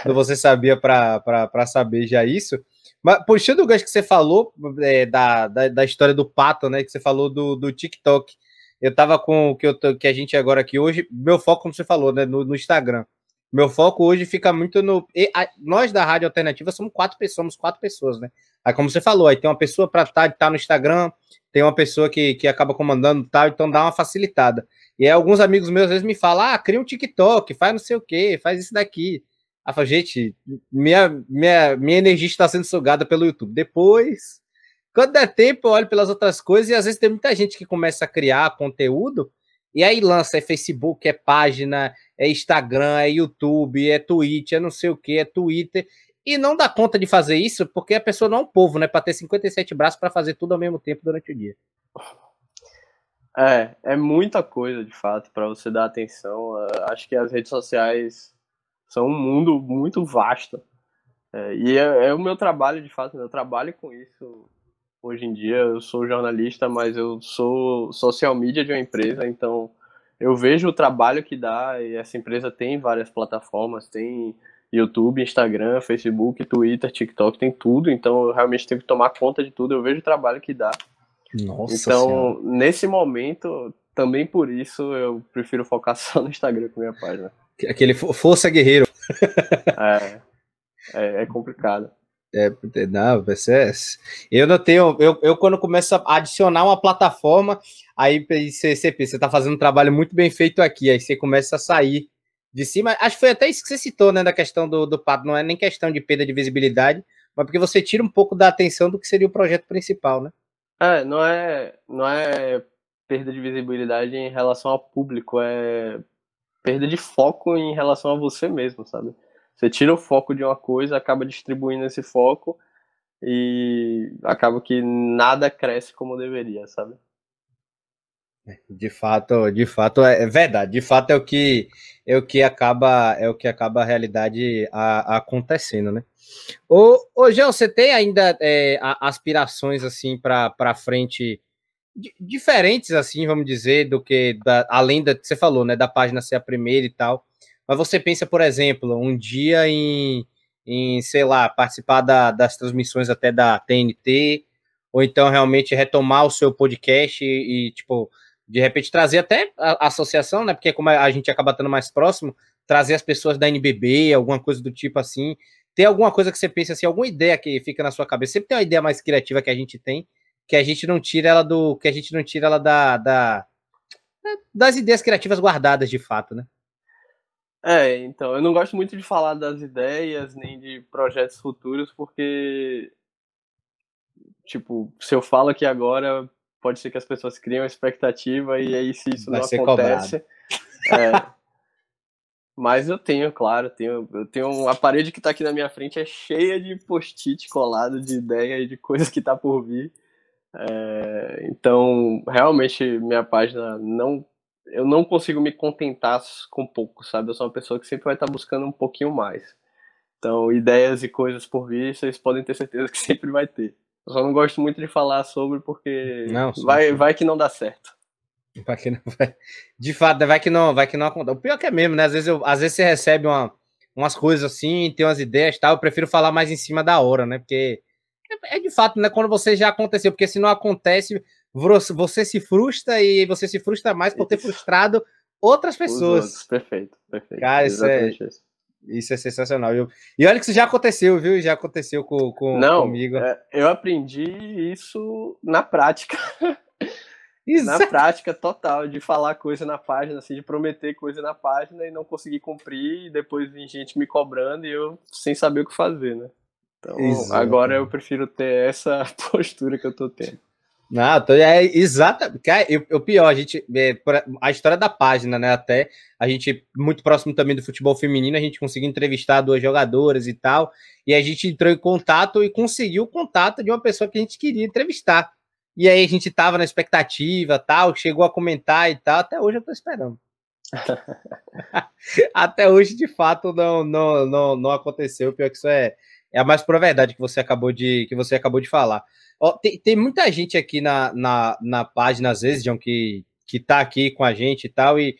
S2: no Você Sabia para saber já isso. Mas puxando o gancho que você falou é, da, da, da, história do pato, né? Que você falou do, do TikTok. Eu tava com o que, eu, que a gente agora aqui hoje, meu foco, como você falou, né, no, no Instagram. Meu foco hoje fica muito no. A, nós da Rádio Alternativa somos quatro pessoas, somos quatro pessoas, né? Aí, como você falou, aí tem uma pessoa para estar tá, tá no Instagram, tem uma pessoa que, que acaba comandando tal, então dá uma facilitada. E aí, alguns amigos meus às vezes me falam: ah, cria um TikTok, faz não sei o que, faz isso daqui. Aí gente, minha, minha, minha energia está sendo sugada pelo YouTube. Depois quando der tempo, eu olho pelas outras coisas e às vezes tem muita gente que começa a criar conteúdo e aí lança, é Facebook, é página, é Instagram, é YouTube, é Twitch, é não sei o que, é Twitter, e não dá conta de fazer isso porque a pessoa não é um povo, né? Para ter 57 braços para fazer tudo ao mesmo tempo durante o dia.
S3: É, é muita coisa de fato para você dar atenção. Acho que as redes sociais são um mundo muito vasto. É, e é, é, o meu trabalho de fato, né? eu trabalho com isso hoje em dia. Eu sou jornalista, mas eu sou social media de uma empresa, então eu vejo o trabalho que dá e essa empresa tem várias plataformas, tem YouTube, Instagram, Facebook, Twitter, TikTok, tem tudo, então eu realmente tenho que tomar conta de tudo, eu vejo o trabalho que dá. Nossa então, senhora. nesse momento, também por isso eu prefiro focar só no Instagram com minha página.
S2: Aquele força guerreiro.
S3: É. é, é complicado.
S2: É, não, você, eu não tenho. Eu, eu, quando começo a adicionar uma plataforma, aí você, você, você tá fazendo um trabalho muito bem feito aqui, aí você começa a sair de cima. Acho que foi até isso que você citou, né, da questão do, do pato. Não é nem questão de perda de visibilidade, mas porque você tira um pouco da atenção do que seria o projeto principal, né?
S3: É, não é, não é perda de visibilidade em relação ao público, é perda de foco em relação a você mesmo, sabe? Você tira o foco de uma coisa, acaba distribuindo esse foco e acaba que nada cresce como deveria, sabe?
S2: De fato, de fato é verdade. De fato é o que é o que acaba é o que acaba a realidade a, a acontecendo, né? Ô, ô você tem ainda é, aspirações assim para frente diferentes assim, vamos dizer, do que da, além da você falou, né, da página ser a primeira e tal. Mas você pensa, por exemplo, um dia em, em sei lá, participar da, das transmissões até da TNT, ou então realmente retomar o seu podcast e, e tipo, de repente trazer até a, a, associação, né? Porque como a gente acaba estando mais próximo, trazer as pessoas da NBB, alguma coisa do tipo assim. Tem alguma coisa que você pensa assim, alguma ideia que fica na sua cabeça? Sempre tem uma ideia mais criativa que a gente tem, que a gente não tira ela do, que a gente não tira ela da, da das ideias criativas guardadas de fato, né?
S3: É, então, eu não gosto muito de falar das ideias nem de projetos futuros, porque, tipo, se eu falo aqui agora, pode ser que as pessoas criem uma expectativa e aí se isso Vai não acontece. É, mas eu tenho, claro, tenho, eu tenho a parede que está aqui na minha frente é cheia de post-it colado de ideia e de coisas que tá por vir. É, então, realmente, minha página não eu não consigo me contentar com pouco, sabe? Eu sou uma pessoa que sempre vai estar buscando um pouquinho mais. Então, ideias e coisas por vir, vocês podem ter certeza que sempre vai ter. Eu só não gosto muito de falar sobre porque não, vai, vai que não dá certo.
S2: Vai que não vai. De fato, vai que não, vai que não acontece. O pior que é mesmo, né? Às vezes, eu, às vezes você recebe uma, umas coisas assim, tem umas ideias e tal. Eu prefiro falar mais em cima da hora, né? Porque é, é de fato, né? Quando você já aconteceu, porque se não acontece, você se frustra e você se frustra mais por ter frustrado outras pessoas.
S3: Perfeito, perfeito.
S2: Cara, isso é, isso. isso é sensacional. Eu, e olha que isso já aconteceu, viu? Já aconteceu com, com
S3: Não,
S2: comigo.
S3: É, eu aprendi isso na prática. na prática total, de falar coisa na página, assim, de prometer coisa na página e não conseguir cumprir, e depois vir gente me cobrando e eu sem saber o que fazer, né? Então, Exato. agora eu prefiro ter essa postura que eu tô tendo.
S2: Não, é exata. O pior, a gente. É, a história da página, né? Até a gente, muito próximo também do futebol feminino, a gente conseguiu entrevistar duas jogadoras e tal. E a gente entrou em contato e conseguiu o contato de uma pessoa que a gente queria entrevistar. E aí a gente tava na expectativa, tal, chegou a comentar e tal. Até hoje eu tô esperando. até hoje, de fato, não, não, não, não aconteceu. Pior que isso é, é a mais pura verdade que você acabou de, que você acabou de falar. Ó, tem, tem, muita gente aqui na, na, na página, às vezes, John, que, que tá aqui com a gente e tal, e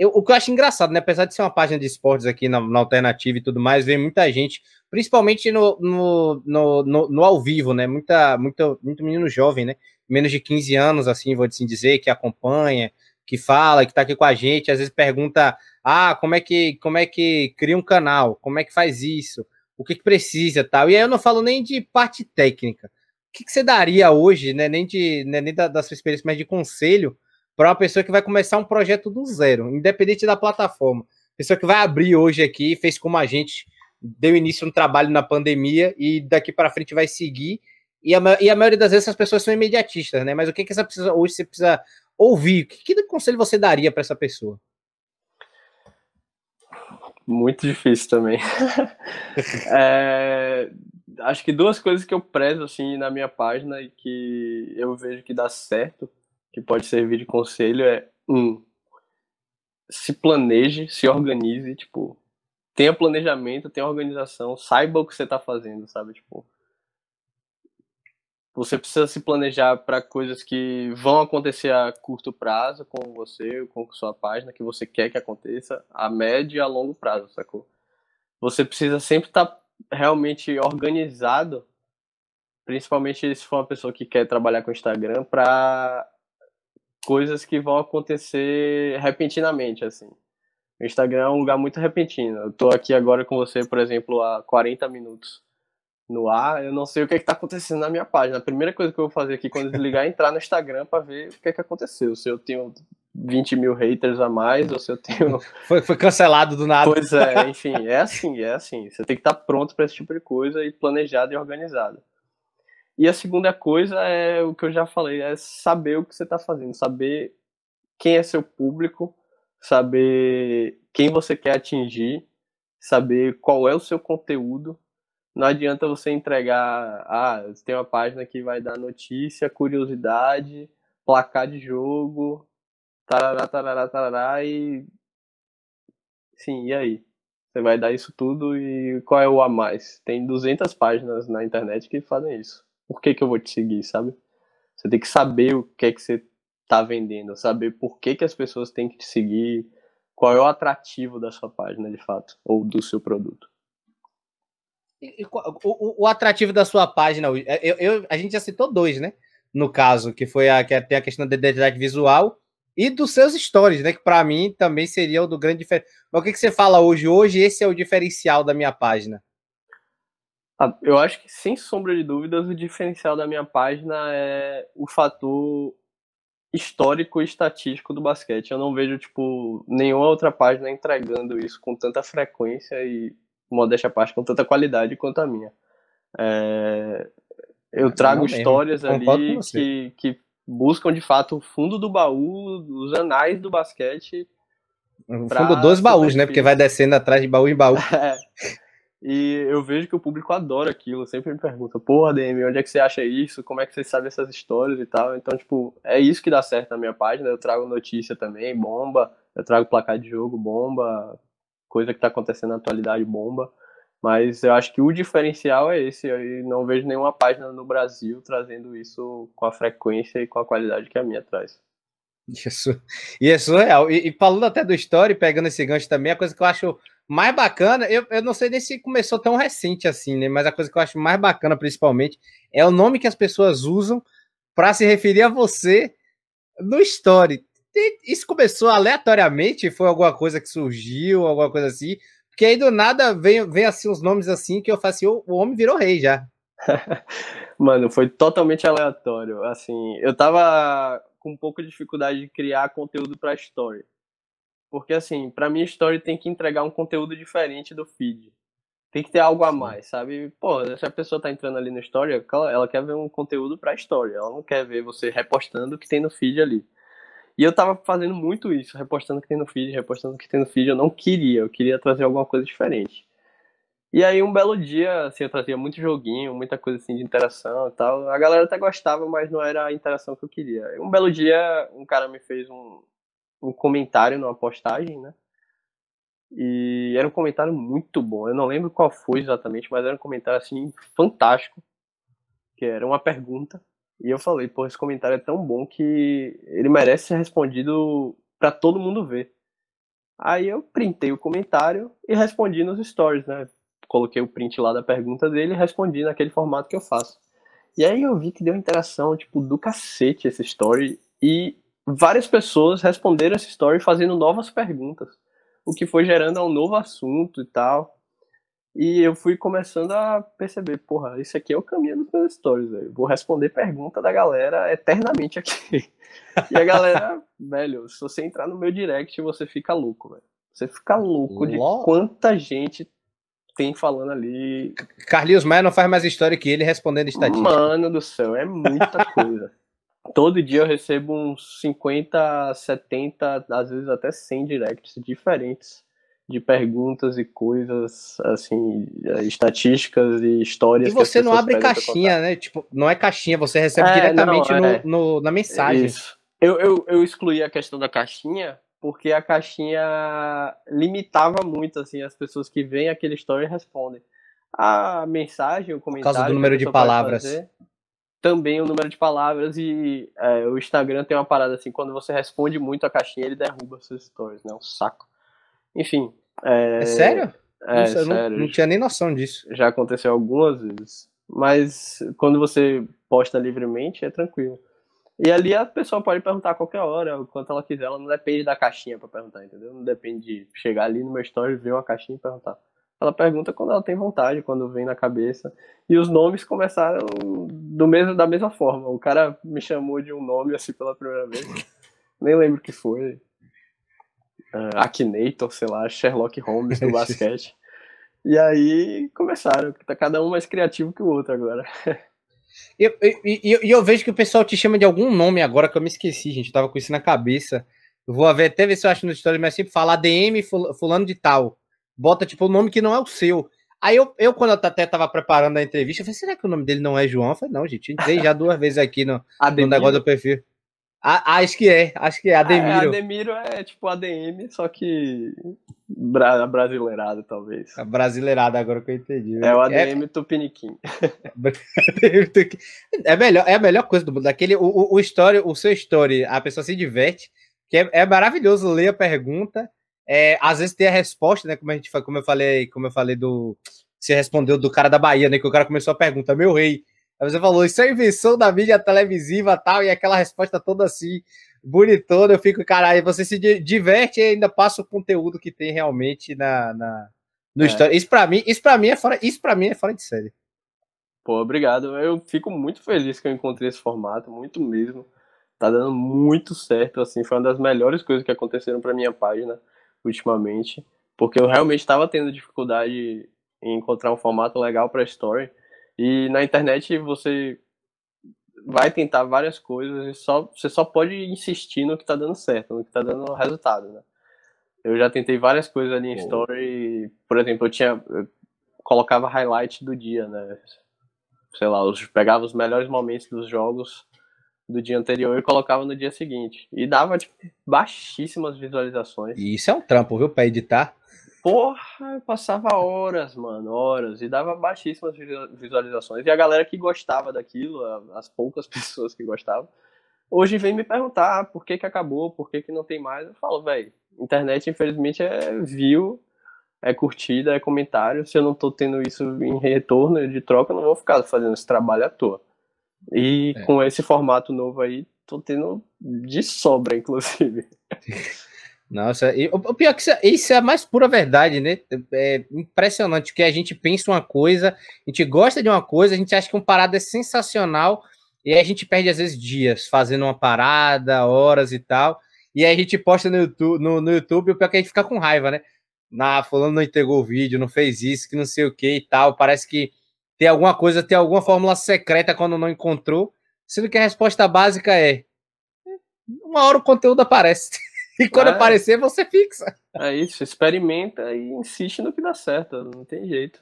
S2: eu, o que eu acho engraçado, né? Apesar de ser uma página de esportes aqui na, na alternativa e tudo mais, vem muita gente, principalmente no, no, no, no, no ao vivo, né? Muita, muito, muito menino jovem, né? Menos de 15 anos, assim, vou assim dizer, que acompanha, que fala, que tá aqui com a gente, às vezes pergunta: ah, como é que, como é que cria um canal? Como é que faz isso? O que, que precisa tal? E aí eu não falo nem de parte técnica que, que você daria hoje, né, nem, de, né, nem da, da sua experiência, mas de conselho para uma pessoa que vai começar um projeto do zero, independente da plataforma? Pessoa que vai abrir hoje aqui, fez como a gente, deu início no trabalho na pandemia e daqui para frente vai seguir. E a, e a maioria das vezes as pessoas são imediatistas, né? Mas o que, que essa pessoa hoje você precisa ouvir? Que, que conselho você daria para essa pessoa?
S3: Muito difícil também. é, acho que duas coisas que eu prezo assim na minha página e que eu vejo que dá certo, que pode servir de conselho é um se planeje, se organize, tipo, tenha planejamento, tenha organização, saiba o que você está fazendo, sabe, tipo, você precisa se planejar para coisas que vão acontecer a curto prazo com você, com sua página, que você quer que aconteça, a médio e a longo prazo, sacou? Você precisa sempre estar tá realmente organizado, principalmente se for uma pessoa que quer trabalhar com Instagram, para coisas que vão acontecer repentinamente, assim. O Instagram é um lugar muito repentino. Eu tô aqui agora com você, por exemplo, há 40 minutos no ar, eu não sei o que é está acontecendo na minha página. A primeira coisa que eu vou fazer aqui quando desligar é entrar no Instagram para ver o que é que aconteceu. Se eu tenho 20 mil haters a mais, ou se eu tenho.
S2: Foi, foi cancelado do nada.
S3: Pois é, enfim, é assim, é assim. Você tem que estar tá pronto para esse tipo de coisa e planejado e organizado. E a segunda coisa é o que eu já falei, é saber o que você está fazendo, saber quem é seu público, saber quem você quer atingir, saber qual é o seu conteúdo. Não adianta você entregar, ah, tem uma página que vai dar notícia, curiosidade, placar de jogo, tarará, tarará, tarará, e. Sim, e aí? Você vai dar isso tudo e qual é o a mais? Tem 200 páginas na internet que fazem isso por que, que eu vou te seguir, sabe? Você tem que saber o que é que você está vendendo, saber por que, que as pessoas têm que te seguir, qual é o atrativo da sua página de fato, ou do seu produto.
S2: E, e, o, o, atrativo da sua página, eu, eu, a gente já citou dois, né? No caso, que foi a, que é, tem a questão da identidade visual e dos seus stories, né? Que para mim também seria o do grande diferencial. Mas o que, que você fala hoje? Hoje esse é o diferencial da minha página.
S3: Ah, eu acho que, sem sombra de dúvidas, o diferencial da minha página é o fator histórico e estatístico do basquete. Eu não vejo, tipo, nenhuma outra página entregando isso com tanta frequência e, modéstia à parte, com tanta qualidade quanto a minha. É... Eu trago histórias ali que, que buscam, de fato, o fundo do baú, os anais do basquete.
S2: O fundo dos baús, né? Porque vai descendo atrás de baú em baú. É.
S3: E eu vejo que o público adora aquilo, sempre me pergunta, porra, DM, onde é que você acha isso? Como é que você sabe essas histórias e tal? Então, tipo, é isso que dá certo na minha página. Eu trago notícia também, bomba, eu trago placar de jogo, bomba, coisa que tá acontecendo na atualidade, bomba. Mas eu acho que o diferencial é esse. Eu não vejo nenhuma página no Brasil trazendo isso com a frequência e com a qualidade que a minha traz.
S2: Isso. E é surreal. E, e falando até do story, pegando esse gancho também, a coisa que eu acho mais bacana, eu, eu não sei nem se começou tão recente assim, né? Mas a coisa que eu acho mais bacana, principalmente, é o nome que as pessoas usam para se referir a você no story. Isso começou aleatoriamente? Foi alguma coisa que surgiu, alguma coisa assim? Porque aí do nada vem, vem assim uns nomes assim que eu faço assim, o, o homem virou rei já.
S3: Mano, foi totalmente aleatório. Assim, eu tava com um pouco de dificuldade de criar conteúdo para story. Porque, assim, para mim, Story tem que entregar um conteúdo diferente do feed. Tem que ter algo a mais, sabe? Pô, se a pessoa tá entrando ali no Story, ela quer ver um conteúdo pra Story. Ela não quer ver você repostando o que tem no feed ali. E eu tava fazendo muito isso, repostando o que tem no feed, repostando o que tem no feed. Eu não queria, eu queria trazer alguma coisa diferente. E aí, um belo dia, assim, eu trazia muito joguinho, muita coisa assim de interação e tal. A galera até gostava, mas não era a interação que eu queria. Um belo dia, um cara me fez um, um comentário numa postagem, né? E era um comentário muito bom. Eu não lembro qual foi exatamente, mas era um comentário assim fantástico, que era uma pergunta. E eu falei, pô, esse comentário é tão bom que ele merece ser respondido para todo mundo ver. Aí eu printei o comentário e respondi nos stories, né? Coloquei o print lá da pergunta dele e respondi naquele formato que eu faço. E aí eu vi que deu interação, tipo, do cacete esse story. E várias pessoas responderam essa story fazendo novas perguntas, o que foi gerando um novo assunto e tal. E eu fui começando a perceber, porra, isso aqui é o caminho dos meus stories, velho. Vou responder pergunta da galera eternamente aqui. E a galera, velho, se você entrar no meu direct, você fica louco, velho. Você fica louco de quanta gente tem falando ali.
S2: Carlinhos Maia não faz mais história que ele respondendo estatística.
S3: Mano do céu, é muita coisa todo dia eu recebo uns 50, 70, às vezes até 100 directs diferentes de perguntas e coisas, assim, estatísticas e histórias.
S2: E você não abre caixinha, né? Tipo, não é caixinha, você recebe é, diretamente não, é. no, no, na mensagem. Isso.
S3: Eu, eu, eu excluí a questão da caixinha porque a caixinha limitava muito, assim, as pessoas que veem aquele story respondem. A mensagem, o comentário...
S2: Por causa do número de palavras. Fazer,
S3: também o número de palavras e é, o Instagram tem uma parada assim, quando você responde muito a caixinha, ele derruba seus stories, né? Um saco. Enfim.
S2: É, é sério?
S3: É, Nossa, eu
S2: sério. Não, não, tinha nem noção disso.
S3: Já aconteceu algumas vezes. Mas quando você posta livremente, é tranquilo. E ali a pessoa pode perguntar a qualquer hora, o quanto ela quiser, ela não depende da caixinha para perguntar, entendeu? Não depende de chegar ali no meu story, ver uma caixinha e perguntar. Ela pergunta quando ela tem vontade, quando vem na cabeça. E os nomes começaram do mesmo, da mesma forma. O cara me chamou de um nome assim pela primeira vez. Nem lembro o que foi. Uh, Akinator, sei lá, Sherlock Holmes do basquete. E aí começaram. Tá cada um mais criativo que o outro agora.
S2: E eu, eu, eu, vejo que o pessoal te chama de algum nome agora que eu me esqueci, gente. Eu tava com isso na cabeça. Eu vou ver, até ver se eu acho no história, mas sempre falar DM fulano de tal. Bota tipo o nome que não é o seu. Aí eu, eu quando eu até tava preparando a entrevista, eu falei, será que o nome dele não é João? Eu falei, não, gente, entrei já duas vezes aqui no, no negócio do perfil. Ah, acho que é, acho que é Ademiro. É,
S3: Ademiro é tipo ADM, só que bra brasileirado, talvez.
S2: A brasileirada, agora que eu entendi.
S3: É o ADM é... Tupiniquim.
S2: é, melhor, é a melhor coisa do mundo. Daquele, o, o, o, story, o seu story, a pessoa se diverte, que é, é maravilhoso ler a pergunta. É, às vezes tem a resposta, né? Como a gente como eu falei, como eu falei do. Você respondeu do cara da Bahia, né? Que o cara começou a pergunta, meu rei Aí você falou, isso é invenção da mídia televisiva tal, e aquela resposta toda assim, bonitona, eu fico, caralho, você se diverte e ainda passa o conteúdo que tem realmente na, na no é. história. Isso para mim, isso para mim é fora, isso para mim é fora de série.
S3: Pô, obrigado. Eu fico muito feliz que eu encontrei esse formato, muito mesmo. Tá dando muito certo, assim, foi uma das melhores coisas que aconteceram para minha página ultimamente, porque eu realmente estava tendo dificuldade em encontrar um formato legal para story. E na internet você vai tentar várias coisas e só, você só pode insistir no que tá dando certo, no que tá dando resultado, né? Eu já tentei várias coisas ali em. Story, por exemplo, eu tinha eu colocava highlight do dia, né? Sei lá, eu pegava os melhores momentos dos jogos do dia anterior e colocava no dia seguinte. E dava tipo, baixíssimas visualizações.
S2: E isso é um trampo, viu, para editar?
S3: Porra, eu passava horas, mano, horas, e dava baixíssimas visualizações. E a galera que gostava daquilo, as poucas pessoas que gostavam, hoje vem me perguntar ah, por que que acabou, por que que não tem mais. Eu falo, velho, internet infelizmente é view, é curtida, é comentário. Se eu não tô tendo isso em retorno de troca, eu não vou ficar fazendo esse trabalho à toa. E é. com esse formato novo aí, tô tendo de sobra, inclusive.
S2: Nossa, e, o pior é que isso, isso, é a mais pura verdade, né? É impressionante que a gente pensa uma coisa, a gente gosta de uma coisa, a gente acha que uma parada é sensacional, e a gente perde às vezes dias fazendo uma parada, horas e tal, e aí a gente posta no YouTube, no, no YouTube o pior é que a gente fica com raiva, né? Na, falando não entregou o vídeo, não fez isso, que não sei o que e tal, parece que tem alguma coisa, tem alguma fórmula secreta quando não encontrou, sendo que a resposta básica é uma hora o conteúdo aparece. E quando é. aparecer, você fixa.
S3: É isso, experimenta e insiste no que dá certo, não tem jeito.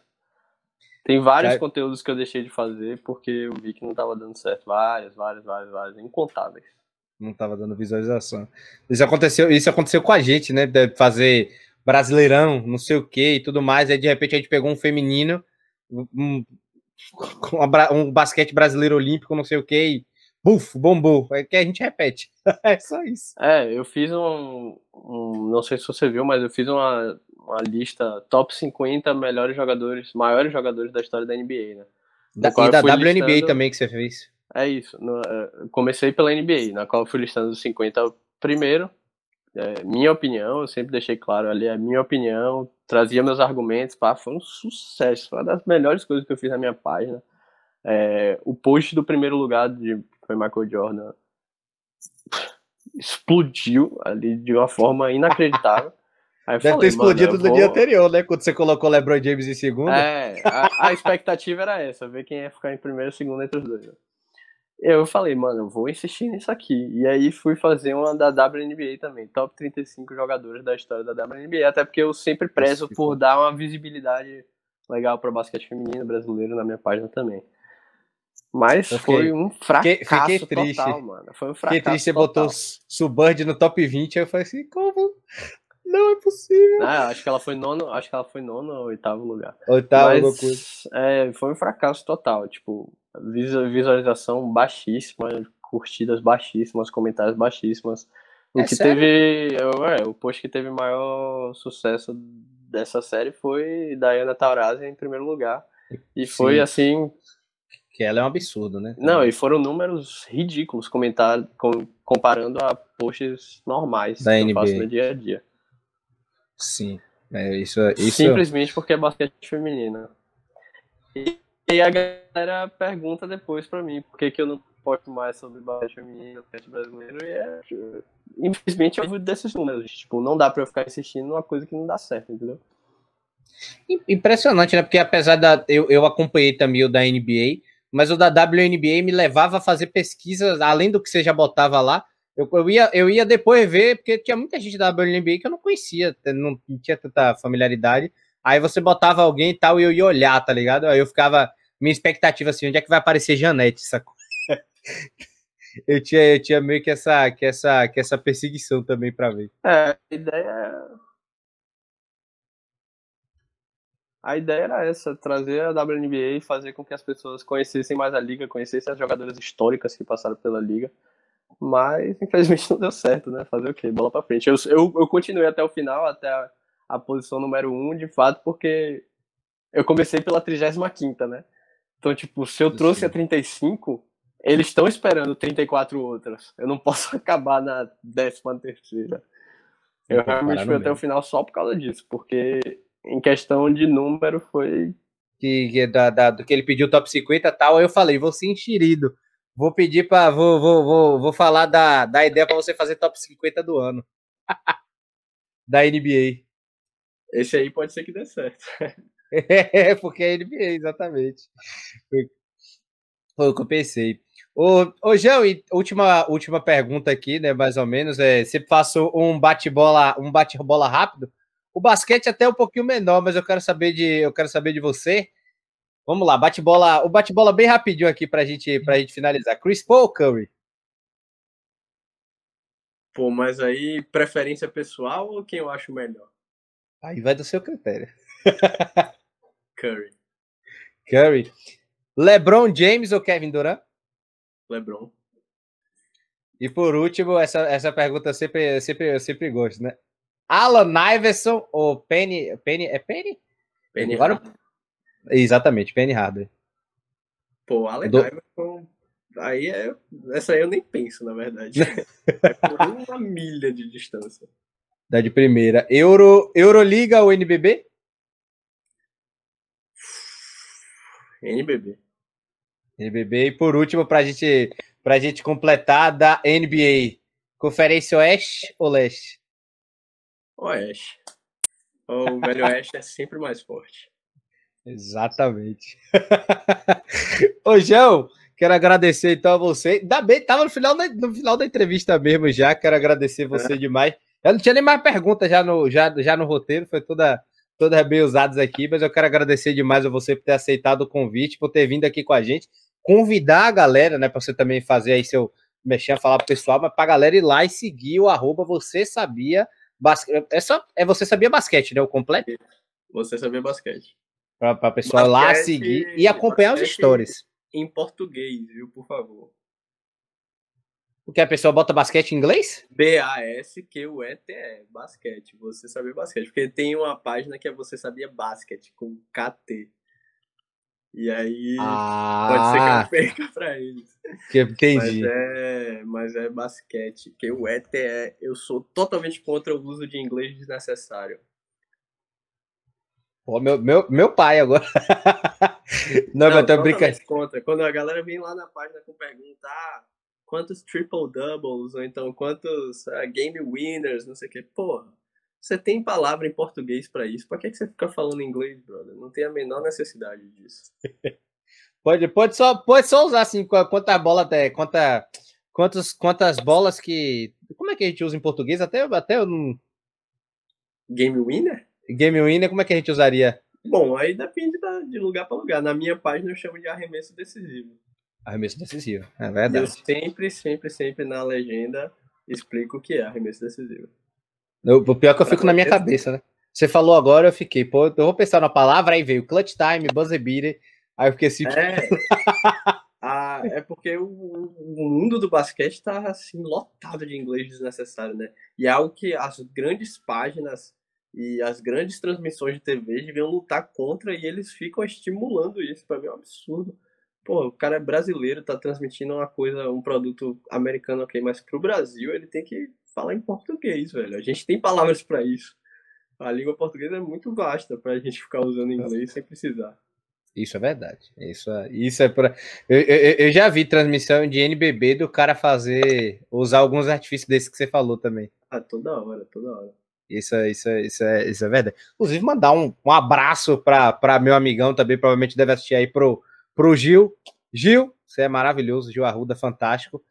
S3: Tem vários é. conteúdos que eu deixei de fazer porque eu vi que não estava dando certo. Vários, vários, vários, vários, incontáveis.
S2: Não estava dando visualização. Isso aconteceu, isso aconteceu com a gente, né? De fazer brasileirão, não sei o que e tudo mais. Aí de repente a gente pegou um feminino, um, um basquete brasileiro olímpico, não sei o que, buf, bombou. É que a gente repete. é só isso.
S3: É, eu fiz um, um, Não sei se você viu, mas eu fiz uma, uma lista top 50 melhores jogadores, maiores jogadores da história da NBA, né?
S2: Da, e da WNBA listando... também que você fez.
S3: É isso. No, é, comecei pela NBA, na qual eu fui listando os 50 primeiro. É, minha opinião, eu sempre deixei claro ali, é minha opinião, trazia meus argumentos, pá, foi um sucesso, foi uma das melhores coisas que eu fiz na minha página. É, o post do primeiro lugar de foi Michael Jordan, explodiu ali de uma forma inacreditável.
S2: Aí Deve falei, ter explodido no vou... dia anterior, né? Quando você colocou LeBron James em segundo.
S3: É, a, a expectativa era essa, ver quem ia ficar em primeiro e segundo entre os dois. Né? Eu falei, mano, eu vou insistir nisso aqui. E aí fui fazer uma da WNBA também, top 35 jogadores da história da WNBA, até porque eu sempre prezo por dar uma visibilidade legal para o basquete feminino brasileiro na minha página também. Mas fiquei, foi um fracasso fiquei, triste. total, mano. Foi um fracasso Fiquei triste,
S2: você botou Subbird no top 20, aí eu falei assim, como? Não é possível.
S3: Ah, acho que ela foi nono, acho que ela foi nono ou oitavo lugar.
S2: Oitavo, Mas.
S3: É, foi um fracasso total, tipo, visualização baixíssima, curtidas baixíssimas, comentários baixíssimas. O é que sério? teve, é, o post que teve maior sucesso dessa série foi Diana Taurasi em primeiro lugar. E Sim. foi assim,
S2: Que ela é um absurdo, né?
S3: Não, e foram números ridículos comentar, com, comparando a posts normais
S2: Da
S3: que
S2: NBA.
S3: eu faço no dia a dia.
S2: Sim. É, isso, isso...
S3: Simplesmente porque é basquete feminino. E, e a galera pergunta depois pra mim por que, que eu não posto mais sobre basquete feminino, basquete brasileiro, e é. Infelizmente eu vivo desses números. Tipo, não dá pra eu ficar insistindo numa coisa que não dá certo, entendeu?
S2: Im- Impressionante, né? Porque apesar da. Eu, eu acompanhei também o da NBA, mas o da WNBA me levava a fazer pesquisas, além do que você já botava lá. Eu, eu, ia, eu ia depois ver, porque tinha muita gente da WNBA que eu não conhecia, não, não tinha tanta familiaridade. Aí você botava alguém e tal, e eu ia olhar, tá ligado? Aí eu ficava. Minha expectativa assim, onde é que vai aparecer Janete, sacou? eu, tinha, eu tinha meio que essa, que essa, que essa perseguição também pra ver.
S3: É, a ideia. A ideia era essa, trazer a WNBA e fazer com que as pessoas conhecessem mais a liga, conhecessem as jogadoras históricas que passaram pela liga. Mas, infelizmente, não deu certo, né? Fazer o quê? Bola pra frente. Eu, eu, eu continuei até o final, até a, a posição número 1, um, de fato, porque eu comecei pela 35, né? Então, tipo, se eu trouxe
S2: Sim.
S3: a 35, eles estão esperando 34 outras. Eu não posso acabar na 13 terceira. Eu realmente fui até o final só por causa disso, porque em questão de número foi.
S2: que, que da, da- do que ele pediu top 50 e tal, aí eu falei, vou ser enxerido. Vou pedir para vou, vou, vou, vou falar da, da ideia para você fazer top 50 do ano. da NBA.
S3: Esse aí pode ser que dê certo.
S2: É, porque é NBA, exatamente. Foi o que eu pensei. Ô, ô João, e última, última pergunta aqui, né? Mais ou menos. É, você passou um bate-bola, um bate-bola rápido. O basquete é até um pouquinho menor, mas eu quero saber de, eu quero saber de você. Vamos lá, bate-bola, o bate-bola bem rapidinho aqui pra gente, pra gente finalizar. Chris Paul ou Curry?
S3: Pô, mas aí, preferência pessoal ou quem eu acho melhor?
S2: Aí vai do seu critério.
S3: Curry,
S2: Curry. LeBron James ou Kevin Durant?
S3: LeBron.
S2: E por último, essa, essa pergunta sempre, sempre, eu sempre gosto, né? Alan Iverson ou Penny. Penny é Penny?
S3: Penny
S2: Agora-
S3: Hardaway.
S2: Exatamente, Penny Hardaway.
S3: Pô, Allen
S2: Do-
S3: Iverson. Aí é. Essa aí eu nem penso, na verdade. é por uma milha de distância.
S2: Da de primeira. Euro, Euroliga ou NBB?
S3: NBB.
S2: NBB. E por último, pra gente, pra gente completar, da NBA. Conferência Oeste ou Leste?
S3: Oeste. O velho Oeste é sempre mais forte.
S2: Exatamente. Ô, João, quero agradecer então a você. Ainda bem, tava no final, da, no final da entrevista mesmo já. Quero agradecer você demais. Eu não tinha nem mais perguntas já no, já, já no roteiro, foi toda, todas bem usadas aqui, mas eu quero agradecer demais a você por ter aceitado o convite, por ter vindo aqui com a gente. Convidar a galera, né, para você também fazer aí seu mexer, falar pro pessoal, mas pra galera ir lá e seguir o arroba você sabia basquete. É só, é você sabia basquete, né? O completo?
S3: Você saber basquete.
S2: Pra, pra pessoal ir lá
S3: Basquete-
S2: seguir e acompanhar os
S3: basquete-
S2: stories.
S3: Em português, viu, por favor.
S2: Porque a pessoa bota basquete em inglês?
S3: B-A-S-Q-U-E-T-E, basquete. Você saber basquete. Porque tem uma página que é Você Sabia Basquete, com KT. E aí pode ser que
S2: Ah,
S3: eu perca pra eles.
S2: que
S3: Mas
S2: entendi.
S3: é, mas é basquete. Que o ETE, eu sou totalmente contra o uso de inglês desnecessário.
S2: Pô, meu, meu, meu pai agora. não, mas tô
S3: totalmente
S2: brincando.
S3: contra. Quando a galera vem lá na página com pergunta, ah, quantos triple doubles, ou então quantos ah, game winners, não sei o que. Porra, você tem palavra em português pra isso. Pra que, que você fica falando inglês, brother? Não tem a menor necessidade disso.
S2: Pode, pode, só, pode só usar assim, qu- quanta bola até. Quanta, quantos, quantas bolas que. Como é que a gente usa em português? Até, até eu não.
S3: Game winner?
S2: Game winner, como é que a gente usaria?
S3: Bom, aí depende da- de lugar pra lugar. Na minha página eu chamo de arremesso decisivo.
S2: Arremesso decisivo. É
S3: E eu
S2: verdade.
S3: sempre, sempre, sempre na legenda explico o que é arremesso decisivo.
S2: Eu- O pior é que eu fico na minha cabeça, né? Você falou agora, eu fiquei, pô, eu vou pensar na palavra, aí veio clutch time, buzzer beater. Aí eu fiquei assim,
S3: É. Ah, é porque o, o mundo do basquete tá assim lotado de inglês desnecessário, né? E é algo que as grandes páginas e as grandes transmissões de TV deviam lutar contra e eles ficam estimulando isso. Pra mim é um absurdo. pô, o cara é brasileiro, tá transmitindo uma coisa, um produto americano, ok, mas pro Brasil ele tem que falar em português, velho. A gente tem palavras para isso. A língua portuguesa é muito vasta pra gente ficar usando inglês sem precisar.
S2: Isso é verdade. Isso, é, isso é pra... eu, eu, eu, já vi transmissão de NBB do cara fazer, usar alguns artifícios desses que você falou também.
S3: Ah, toda hora, toda hora.
S2: Isso, é, isso, é, isso, é, isso é verdade. Inclusive, mandar um, um abraço para meu amigão também, provavelmente deve assistir aí pro, pro Gil. Gil, você é maravilhoso, Gil Arruda, fantástico.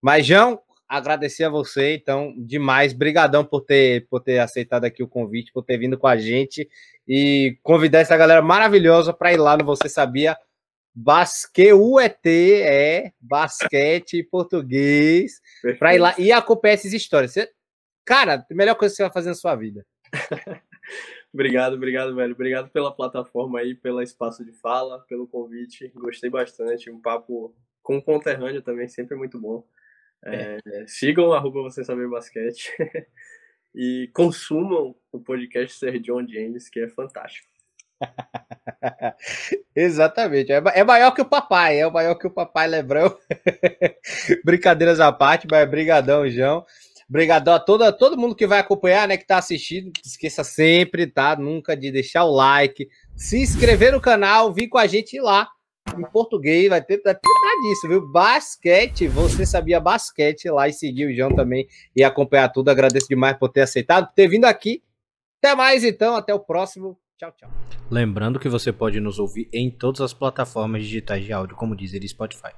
S2: Mas, João, agradecer a você, então, demais. Brigadão por ter, por ter aceitado aqui o convite, por ter vindo com a gente e convidar essa galera maravilhosa para ir lá no Você Sabia. Basque UET é basquete português para ir lá e acompanhar essas histórias. Você, cara, a melhor coisa que você vai fazer na sua vida.
S3: obrigado, obrigado, velho. Obrigado pela plataforma aí, pelo espaço de fala, pelo convite. Gostei bastante. Um papo com o conterrâneo também, sempre muito bom. É, é. Sigam arroba você saber basquete e consumam o podcast Ser John James, que é fantástico.
S2: Exatamente. É, é maior que o papai, é maior que o papai Lebrão. Brincadeiras à parte, mas brigadão, João. Obrigadão a toda, todo mundo que vai acompanhar, né, que tá assistindo. Esqueça sempre, tá? Nunca de deixar o like, se inscrever no canal, vir com a gente lá em português, vai ter, ter disso, viu? Basquete, você sabia basquete lá e seguir o João também e acompanhar tudo. Agradeço demais por ter aceitado, por ter vindo aqui. Até mais então, até o próximo. Tchau, tchau.
S1: Lembrando que você pode nos ouvir em todas as plataformas digitais de áudio, como dizer Spotify.